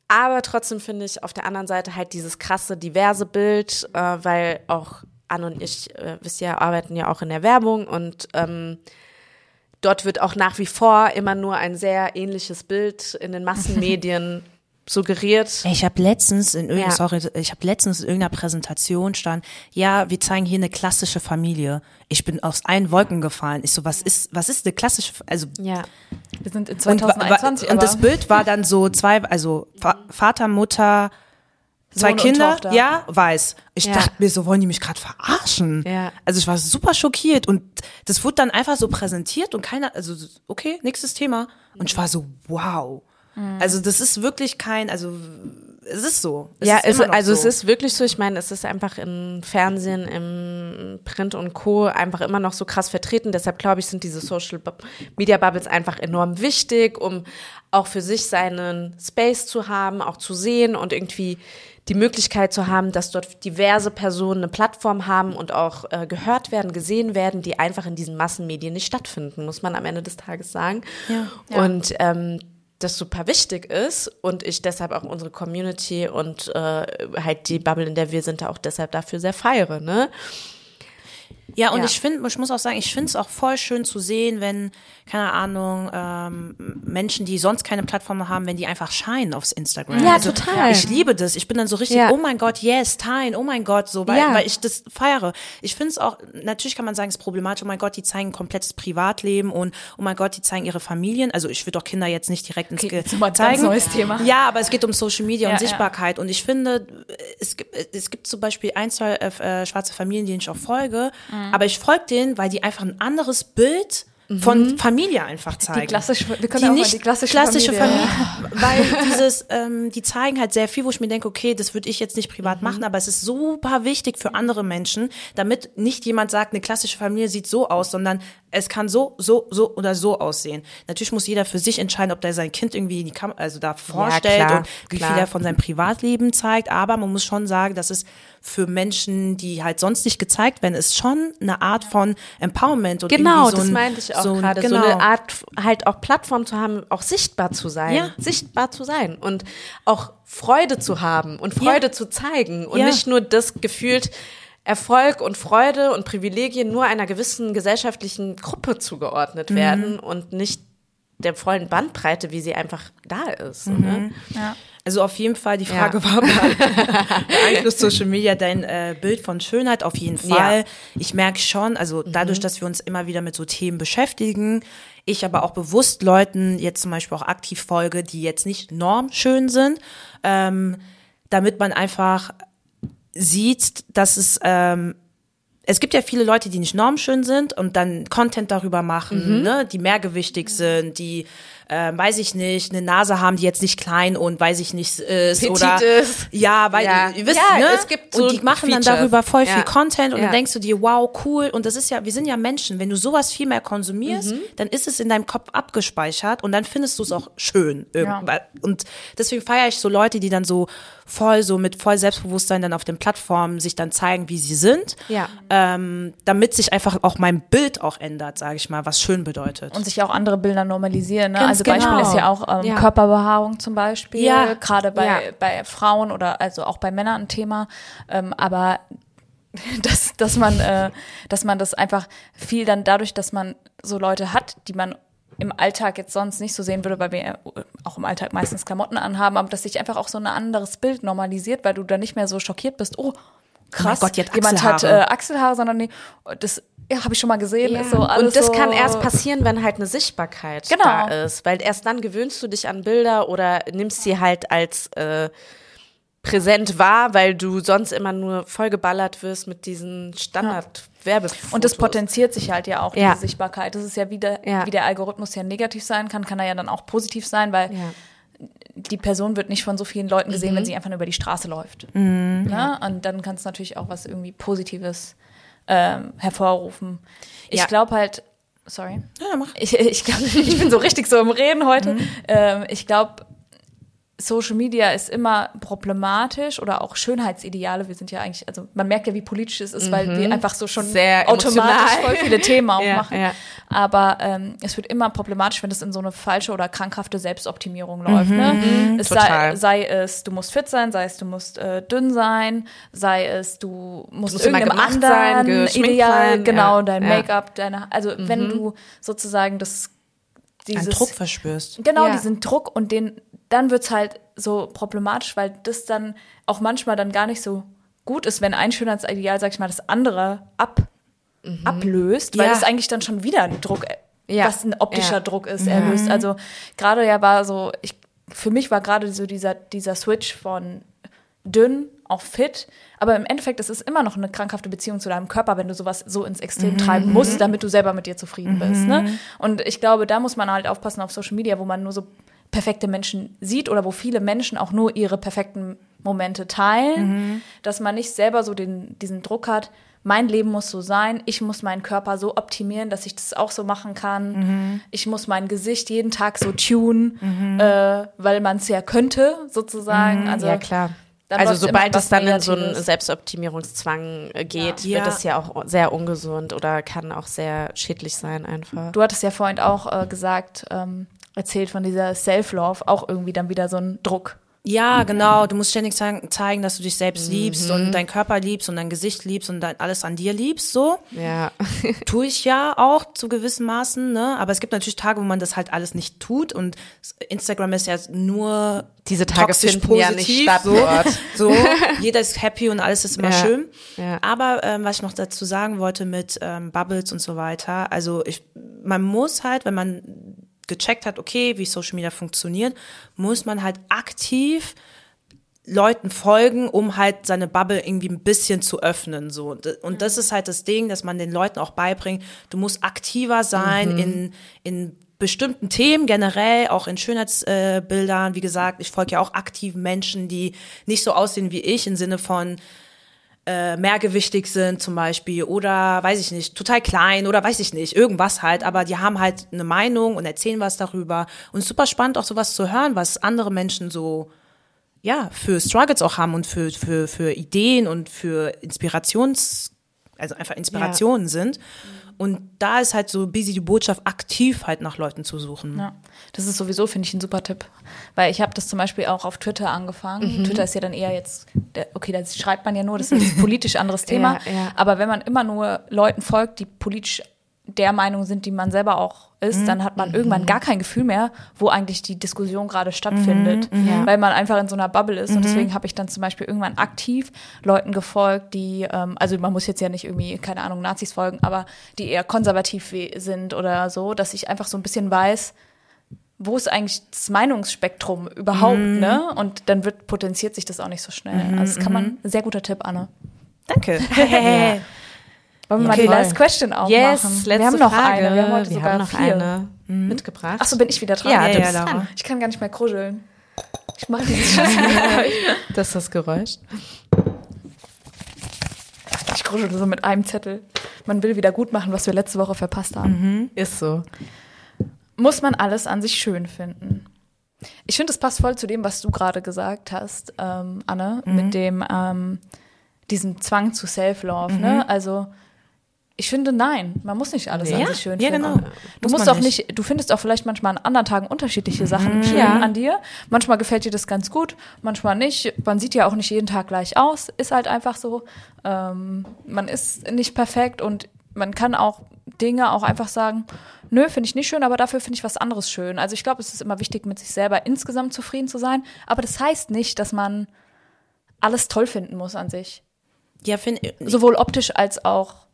Aber trotzdem finde ich auf der anderen Seite halt dieses krasse diverse Bild, äh, weil auch Anne und ich, äh, wisst ihr, arbeiten ja auch in der Werbung und ähm, dort wird auch nach wie vor immer nur ein sehr ähnliches Bild in den Massenmedien suggeriert. Ich habe letztens in irgendeiner, Ja. sorry, ich habe letztens in irgendeiner Präsentation stand, ja, wir zeigen hier eine klassische Familie. Ich bin aus allen Wolken gefallen. Ich so, was ist, was ist eine klassische, also Ja. Wir sind in und, wa- 2021, und das aber- Bild war dann so zwei, also Fa Vater, Mutter, zwei Sohn und Kinder, ja, weiß. Ich Ja. dachte mir so, wollen die mich gerade verarschen? Ja. Also ich war super schockiert und das wurde dann einfach so präsentiert und keiner, also okay, nächstes Thema. Und ich war so, wow. Mhm. Also das ist wirklich kein, also es ist so. Es ja, ist es, also so. es ist wirklich so. Ich meine, es ist einfach im Fernsehen, im Print und Co. einfach immer noch so krass vertreten. Deshalb glaube ich, sind diese Social Media Bubbles einfach enorm wichtig, um auch für sich seinen Space zu haben, auch zu sehen und irgendwie die Möglichkeit zu haben, dass dort diverse Personen eine Plattform haben und auch äh, gehört werden, gesehen werden, die einfach in diesen Massenmedien nicht stattfinden, muss man am Ende des Tages sagen. Ja. Und ähm, das super wichtig ist und ich deshalb auch unsere Community und äh, halt die Bubble, in der wir sind, da auch deshalb dafür sehr feiere, ne? Ja, und Ja. ich finde, ich muss auch sagen, ich finde es auch voll schön zu sehen, wenn, keine Ahnung, ähm, Menschen, die sonst keine Plattform haben, wenn die einfach scheinen aufs Instagram. Also, Ja, total. Ich liebe das. Ich bin dann so richtig, Ja. oh mein Gott, yes, teilen, oh mein Gott, so, weil, Ja. weil ich das feiere. Ich finde es auch, natürlich kann man sagen, es ist problematisch, oh mein Gott, die zeigen ein komplettes Privatleben und oh mein Gott, die zeigen ihre Familien. Also ich würde auch Kinder jetzt nicht direkt ins Okay, Ge zeigen. neues Thema. Ja, aber es geht um Social Media und. Sichtbarkeit. Und ich finde, es gibt, es gibt zum Beispiel ein, zwei äh, schwarze Familien, denen ich auch folge, Mhm. Aber ich folge denen, weil die einfach ein anderes Bild von Familie einfach zeigen. Die klassische, wir können die auch nicht die klassische, klassische Familie. Familie, weil dieses, ähm, die zeigen halt sehr viel, wo ich mir denke, okay, das würde ich jetzt nicht privat Mhm. machen, aber es ist super wichtig für andere Menschen, damit nicht jemand sagt, eine klassische Familie sieht so aus, sondern es kann so, so, so oder so aussehen. Natürlich muss jeder für sich entscheiden, ob der sein Kind irgendwie in die Kam also da vorstellt klar, und wie klar. viel er von seinem Privatleben zeigt, aber man muss schon sagen, dass es für Menschen, die halt sonst nicht gezeigt werden, ist schon eine Art von Empowerment und Genau, so das ein, meinte ich auch so gerade. Genau. So eine Art, halt auch Plattform zu haben, auch sichtbar zu sein. Ja. Sichtbar zu sein und auch Freude zu haben und Freude zu zeigen und Ja. nicht nur das gefühlt Erfolg und Freude und Privilegien nur einer gewissen gesellschaftlichen Gruppe zugeordnet Mhm. werden und nicht der vollen Bandbreite, wie sie einfach da ist. Mhm. Ne? Ja. Also auf jeden Fall, die Frage Ja. war, beeinflusst Social Media dein äh, Bild von Schönheit? Auf jeden Fall. Ja. Ich merke schon, also Mhm. dadurch, dass wir uns immer wieder mit so Themen beschäftigen, ich aber auch bewusst Leuten jetzt zum Beispiel auch aktiv folge, die jetzt nicht normschön sind, ähm, damit man einfach sieht, dass es ähm, es gibt ja viele Leute, die nicht normschön sind und dann Content darüber machen, Mhm. ne, die mehrgewichtig sind, die, äh, weiß ich nicht, eine Nase haben, die jetzt nicht klein und weiß ich nicht ist Petit oder ist. ja, weil Ja. ihr wisst, Ja, ne? es gibt so und die machen dann Features. darüber voll viel Ja. Content und dann denkst du dir, wow, cool und das ist ja, wir sind ja Menschen, wenn du sowas viel mehr konsumierst, Mhm. dann ist es in deinem Kopf abgespeichert und dann findest du es auch schön und deswegen feiere ich so Leute, die dann so voll so mit voll Selbstbewusstsein dann auf den Plattformen sich dann zeigen, wie sie sind Ja. ähm, damit sich einfach auch mein Bild auch ändert, sage ich mal, was schön bedeutet. Und sich auch andere Bilder normalisieren. Ne? Ganz Also Beispiel genau. ist ja auch ähm, Ja. Körperbehaarung zum Beispiel. Ja. Gerade bei, Ja. bei Frauen oder also auch bei Männern ein Thema. Ähm, aber dass, dass man, äh, dass man das einfach viel dann dadurch, dass man so Leute hat, die man im Alltag jetzt sonst nicht so sehen würde, weil wir ja auch im Alltag meistens Klamotten anhaben, aber dass sich einfach auch so ein anderes Bild normalisiert, weil du dann nicht mehr so schockiert bist, oh, krass, Gott, die hat jemand hat äh, Achselhaare. Achselhaare, sondern nee, das ja, habe ich schon mal gesehen. Ja. So und das so, kann erst passieren, wenn halt eine Sichtbarkeit Genau. da ist. Weil erst dann gewöhnst du dich an Bilder oder nimmst sie halt als äh, präsent wahr, weil du sonst immer nur vollgeballert wirst mit diesen Standard-Werbefotos. Und das potenziert sich halt ja auch, Ja. diese Sichtbarkeit. Das ist ja wie der, Ja. wie der Algorithmus ja negativ sein kann, kann er ja dann auch positiv sein, weil Ja. die Person wird nicht von so vielen Leuten gesehen, wenn sie einfach nur über die Straße läuft. Ne? Und dann kann es natürlich auch was irgendwie Positives ähm, hervorrufen. Ich Ja. glaube halt, sorry. Ja, mach. Ich, ich, glaub, ich bin so richtig so im Reden heute. Ähm, ich glaube, Social Media ist immer problematisch oder auch Schönheitsideale. Wir sind ja eigentlich, also man merkt ja, wie politisch es ist, weil wir einfach so schon Sehr automatisch emotional. voll viele Themen auch Ja, machen. ja. Aber ähm, es wird immer problematisch, wenn es in so eine falsche oder krankhafte Selbstoptimierung läuft. Ne? Es sei, sei es, du musst fit sein, sei es, du musst äh, dünn sein, sei es, du musst, musst immer irgendeinem sein, anderen geschminkt Ideal, sein, genau, ja, dein. Make-up, deine, also wenn du sozusagen das dieses Einen Druck verspürst. Genau, Ja. diesen Druck und den, dann wird's halt so problematisch, weil das dann auch manchmal dann gar nicht so gut ist, wenn ein Schönheitsideal, sag ich mal, das andere ab, ablöst, weil Ja. es eigentlich dann schon wieder ein Druck, äh, Ja. was ein optischer Ja. Druck ist, erlöst. Also gerade ja war so, ich, für mich war gerade so dieser, dieser Switch von dünn auf fit, aber im Endeffekt ist es immer noch eine krankhafte Beziehung zu deinem Körper, wenn du sowas so ins Extrem treiben musst, damit du selber mit dir zufrieden bist. Ne? Und ich glaube, da muss man halt aufpassen auf Social Media, wo man nur so perfekte Menschen sieht oder wo viele Menschen auch nur ihre perfekten Momente teilen, dass man nicht selber so den, diesen Druck hat, mein Leben muss so sein, ich muss meinen Körper so optimieren, dass ich das auch so machen kann. Ich muss mein Gesicht jeden Tag so tunen, äh, weil man es ja könnte, sozusagen. Also ja, klar. Dann Also sobald es dann in so einen Negatives. Selbstoptimierungszwang äh, geht, Ja. wird es ja auch sehr ungesund oder kann auch sehr schädlich sein einfach. Du hattest ja vorhin auch äh, gesagt, ähm, erzählt von dieser Self-Love, auch irgendwie dann wieder so ein Druck. Ja, genau. Du musst ständig zeigen, dass du dich selbst liebst und dein Körper liebst und dein Gesicht liebst und dein, alles an dir liebst, so. Ja. Tue ich ja auch zu gewissen Maßen, ne? Aber es gibt natürlich Tage, wo man das halt alles nicht tut und Instagram ist ja nur Diese Tage finden ja nicht positiv, statt so. so. Jeder ist happy und alles ist immer Ja, schön. ja. Aber ähm, was ich noch dazu sagen wollte mit ähm, Bubbles und so weiter, also ich, man muss halt, wenn man gecheckt hat, okay, wie Social Media funktioniert, muss man halt aktiv Leuten folgen, um halt seine Bubble irgendwie ein bisschen zu öffnen, so. Und das ist halt das Ding, dass man den Leuten auch beibringt, du musst aktiver sein in, in bestimmten Themen generell, auch in Schönheitsbildern. Äh. Wie gesagt, ich folge ja auch aktiven Menschen, die nicht so aussehen wie ich, im Sinne von, äh, mehrgewichtig sind zum Beispiel oder weiß ich nicht, total klein oder weiß ich nicht, irgendwas halt, aber die haben halt eine Meinung und erzählen was darüber. Und es ist super spannend auch sowas zu hören, was andere Menschen so ja, für Struggles auch haben und für, für, für Ideen und für Inspirations, also einfach Inspirationen sind. Und da ist halt so busy die Botschaft, aktiv halt nach Leuten zu suchen. Ja, das ist sowieso, finde ich, ein super Tipp. Weil ich habe das zum Beispiel auch auf Twitter angefangen. Twitter ist ja dann eher jetzt, der, okay, da schreibt man ja nur, das ist ein politisch anderes Thema. Ja, ja. Aber wenn man immer nur Leuten folgt, die politisch der Meinung sind, die man selber auch ist, dann hat man irgendwann gar kein Gefühl mehr, wo eigentlich die Diskussion gerade stattfindet, weil man einfach in so einer Bubble ist. Und deswegen habe ich dann zum Beispiel irgendwann aktiv Leuten gefolgt, die, ähm, also man muss jetzt ja nicht irgendwie, keine Ahnung, Nazis folgen, aber die eher konservativ sind oder so, dass ich einfach so ein bisschen weiß, wo ist eigentlich das Meinungsspektrum überhaupt, ne? Und dann wird potenziert sich das auch nicht so schnell. also das kann man, sehr guter Tipp, Anne. Danke. Wollen wir mal Okay. die Last Question auch Yes, letzte wir haben noch Frage. eine. Wir haben heute Wir sogar haben noch vier. eine mitgebracht. Ach so, bin ich wieder dran? Ja, Ja, ja, dran. Ich kann gar nicht mehr kruscheln. Ich mache dieses. Das ist das Geräusch. Ich kruschel so mit einem Zettel. Man will wieder gut machen, was wir letzte Woche verpasst haben. Ist so. Muss man alles an sich schön finden? Ich finde, das passt voll zu dem, was du gerade gesagt hast, ähm, Anne, mit dem ähm, diesem Zwang zu Self-Love. Ne? Also ich finde, nein, man muss nicht alles an Ja, sich schön ja, finden. genau. Du Muss musst auch nicht. du findest auch vielleicht manchmal an anderen Tagen unterschiedliche Sachen schön Ja. an dir. Manchmal gefällt dir das ganz gut, manchmal nicht. Man sieht ja auch nicht jeden Tag gleich aus, ist halt einfach so. Ähm, man ist nicht perfekt und man kann auch Dinge auch einfach sagen, nö, finde ich nicht schön, aber dafür finde ich was anderes schön. Also ich glaube, es ist immer wichtig, mit sich selber insgesamt zufrieden zu sein. Aber das heißt nicht, dass man alles toll finden muss an sich. Ja, find, Sowohl optisch als auch,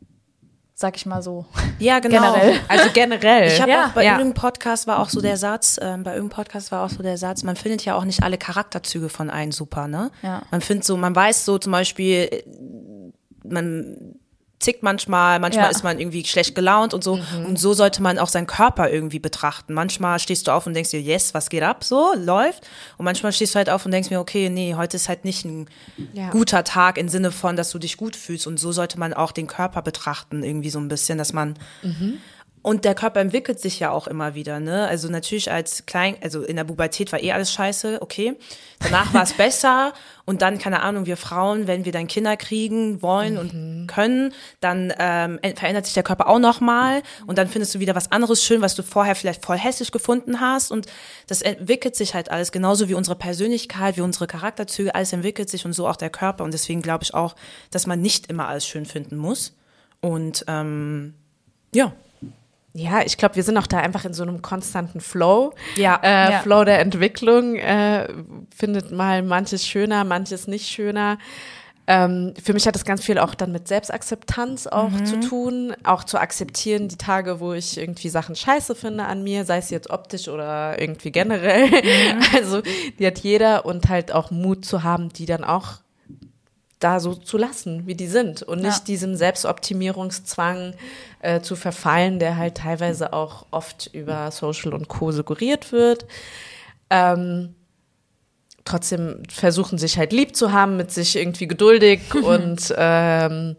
sag ich mal so, ja, genau. generell. Also generell. Ich habe Ja. auch bei Ja. irgendeinem Podcast war auch so der Satz, ähm, bei irgendeinem Podcast war auch so der Satz, man findet ja auch nicht alle Charakterzüge von einem super, ne? Ja. Man findet so, man weiß so zum Beispiel, äh, man zickt manchmal, manchmal Ja. ist man irgendwie schlecht gelaunt und so. Und so sollte man auch seinen Körper irgendwie betrachten. Manchmal stehst du auf und denkst dir, yes, was geht ab? So, läuft. Und manchmal stehst du halt auf und denkst mir, okay, nee, heute ist halt nicht ein Ja. guter Tag im Sinne von, dass du dich gut fühlst. Und so sollte man auch den Körper betrachten, irgendwie so ein bisschen, dass man und der Körper entwickelt sich ja auch immer wieder, ne? Also natürlich als klein, also in der Pubertät war eh alles scheiße, okay. Danach war es besser. Und dann, keine Ahnung, wir Frauen, wenn wir dann Kinder kriegen wollen und können, dann ähm, verändert sich der Körper auch nochmal. Und dann findest du wieder was anderes schön, was du vorher vielleicht voll hässlich gefunden hast. Und das entwickelt sich halt alles, genauso wie unsere Persönlichkeit, wie unsere Charakterzüge, alles entwickelt sich und so auch der Körper. Und deswegen glaube ich auch, dass man nicht immer alles schön finden muss. Und ähm, ja. Ja, ich glaube, wir sind auch da einfach in so einem konstanten Flow. Ja. Äh, Ja. Flow der Entwicklung äh, findet mal manches schöner, manches nicht schöner. Ähm, für mich hat das ganz viel auch dann mit Selbstakzeptanz auch zu tun, auch zu akzeptieren die Tage, wo ich irgendwie Sachen scheiße finde an mir, sei es jetzt optisch oder irgendwie generell. Also die hat jeder und halt auch Mut zu haben, die dann auch da so zu lassen, wie die sind und nicht Ja. diesem Selbstoptimierungszwang äh, zu verfallen, der halt teilweise auch oft über Social und Co. suggeriert wird. Ähm, trotzdem versuchen sich halt lieb zu haben, mit sich irgendwie geduldig und ähm,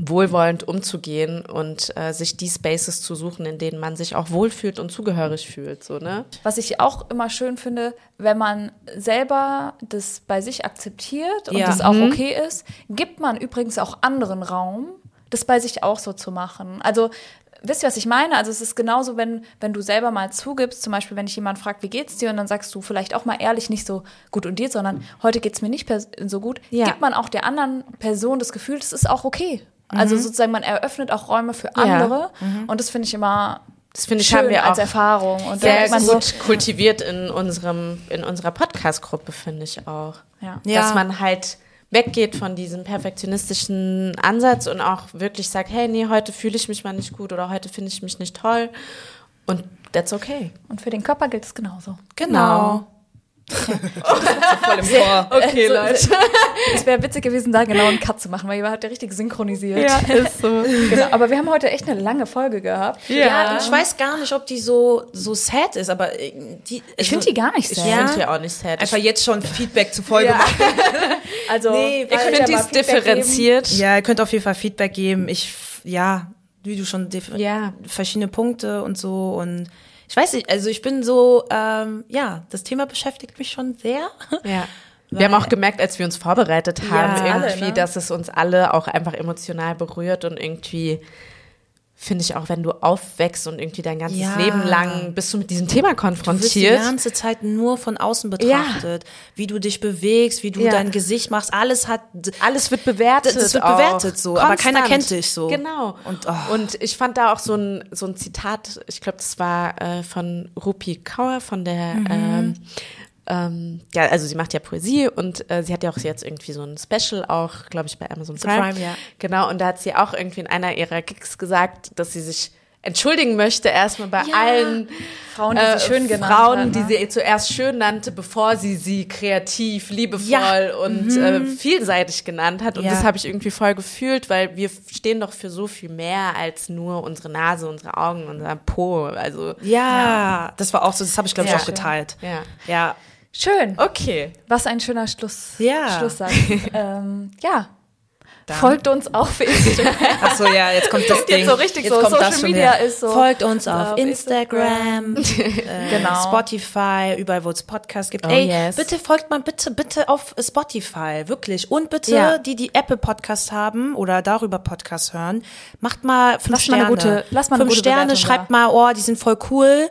wohlwollend umzugehen und äh, sich die Spaces zu suchen, in denen man sich auch wohlfühlt und zugehörig fühlt, so ne? Was ich auch immer schön finde, wenn man selber das bei sich akzeptiert und Ja. das auch okay ist, gibt man übrigens auch anderen Raum, das bei sich auch so zu machen. Also wisst ihr, was ich meine? Also es ist genauso, wenn, wenn du selber mal zugibst, zum Beispiel, wenn dich jemand fragt, wie geht's dir? Und dann sagst du vielleicht auch mal ehrlich, nicht so gut und dir, sondern heute geht's mir nicht so gut, Ja. gibt man auch der anderen Person das Gefühl, das ist auch okay. Also sozusagen, man eröffnet auch Räume für Ja. andere. Und das finde ich immer Das finde ich, schön haben wir als auch Erfahrung. Und sehr man so, gut kultiviert in unserem, in unserer Podcast-Gruppe, finde ich auch. Ja. Ja. Dass man halt weggeht von diesem perfektionistischen Ansatz und auch wirklich sagt, hey, nee, heute fühle ich mich mal nicht gut oder heute finde ich mich nicht toll. Und that's okay. Und für den Körper gilt es genauso. Genau. voll im Chor. Okay, Also, Es wäre witzig gewesen, da genau einen Cut zu machen, weil ihr habt ja richtig synchronisiert. ist so. Genau. Aber wir haben heute echt eine lange Folge gehabt. Ja, ich weiß gar nicht, ob die so, so sad ist, aber äh, die. Ich finde die gar nicht Ich sad. Ja. finde die auch nicht sad. Einfach jetzt schon Feedback zur Folge Ja. machen. Also, Nee, ich ja finde mal die ist Feedback geben. differenziert. Ja, ihr könnt auf jeden Fall Feedback geben. Ich, ja, wie du schon, Ja. verschiedene Punkte und so und ich weiß nicht, also ich bin so, ähm, ja, das Thema beschäftigt mich schon sehr. Ja. Wir haben auch gemerkt, als wir uns vorbereitet haben, Ja, irgendwie, alle, ne? dass es uns alle auch einfach emotional berührt und irgendwie finde ich auch, wenn du aufwächst und irgendwie dein ganzes Ja. Leben lang bist du mit diesem Thema Du wirst die konfrontiert. ganze Zeit nur von außen betrachtet, wie du dich bewegst, wie du Ja. dein Gesicht machst, alles hat Alles wird bewertet. Das wird auch. bewertet so, aber keiner Konstant. kennt dich so. Genau. Und, Und, oh. ich fand da auch so ein, so ein Zitat, ich glaube, das war äh, von Rupi Kaur, von der, Mhm. ähm, ähm, ja, also sie macht ja Poesie und äh, sie hat ja auch jetzt irgendwie so ein Special auch, glaube ich, bei Amazon Prime. Prime, ja. Genau, und da hat sie auch irgendwie in einer ihrer Gigs gesagt, dass sie sich entschuldigen möchte erstmal bei allen Frauen, die äh, sie schön genannt Frauen, hat, die ne? sie zuerst schön nannte, bevor sie sie kreativ, liebevoll Ja. und äh, vielseitig genannt hat. Und Ja. das habe ich irgendwie voll gefühlt, weil wir stehen doch für so viel mehr als nur unsere Nase, unsere Augen, unser Po. Also Ja, das war auch so, das habe ich glaube ich Ja. auch geteilt. ja. Ja. Schön. Okay. Was ein schöner Schluss. Ja. Schlusssatz. ähm, ja. Dann- Folgt uns auf Instagram. Ach so, ja, jetzt kommt das Ding. so richtig jetzt so, kommt Social das schon Media her. ist so. Folgt uns auf, Auf Instagram, äh, Genau. Spotify, überall wo es Podcasts gibt. Oh, Ey, yes. bitte folgt mal bitte, bitte auf Spotify, wirklich. Und bitte, Ja. die, die Apple Podcasts haben oder darüber Podcasts hören, macht mal fünf Lasst mal eine Sterne. gute- lasst mal eine fünf gute Sterne, Bewertung schreibt mal, oh, die sind voll cool.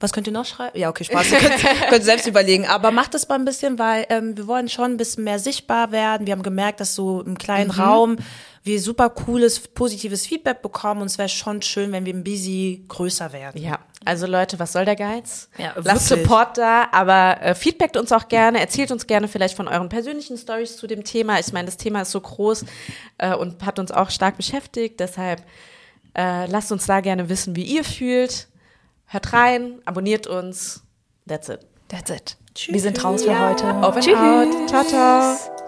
Was könnt ihr noch schreiben? Ja, okay, Spaß. Ihr könnt, könnt selbst überlegen. Aber macht es mal ein bisschen, weil ähm, wir wollen schon ein bisschen mehr sichtbar werden. Wir haben gemerkt, dass so im kleinen Mhm. Raum wir super cooles, positives Feedback bekommen. Und es wäre schon schön, wenn wir ein bisschen größer werden. Ja, also Leute, was soll der Geiz? Ja, Lasst wirklich. Support da, aber äh, feedbackt uns auch gerne, erzählt uns gerne vielleicht von euren persönlichen Stories zu dem Thema. Ich meine, das Thema ist so groß äh, und hat uns auch stark beschäftigt, deshalb äh, lasst uns da gerne wissen, wie ihr fühlt. Hört rein, abonniert uns. That's it. That's it. Wir sind raus für heute. And out. Ciao, ciao.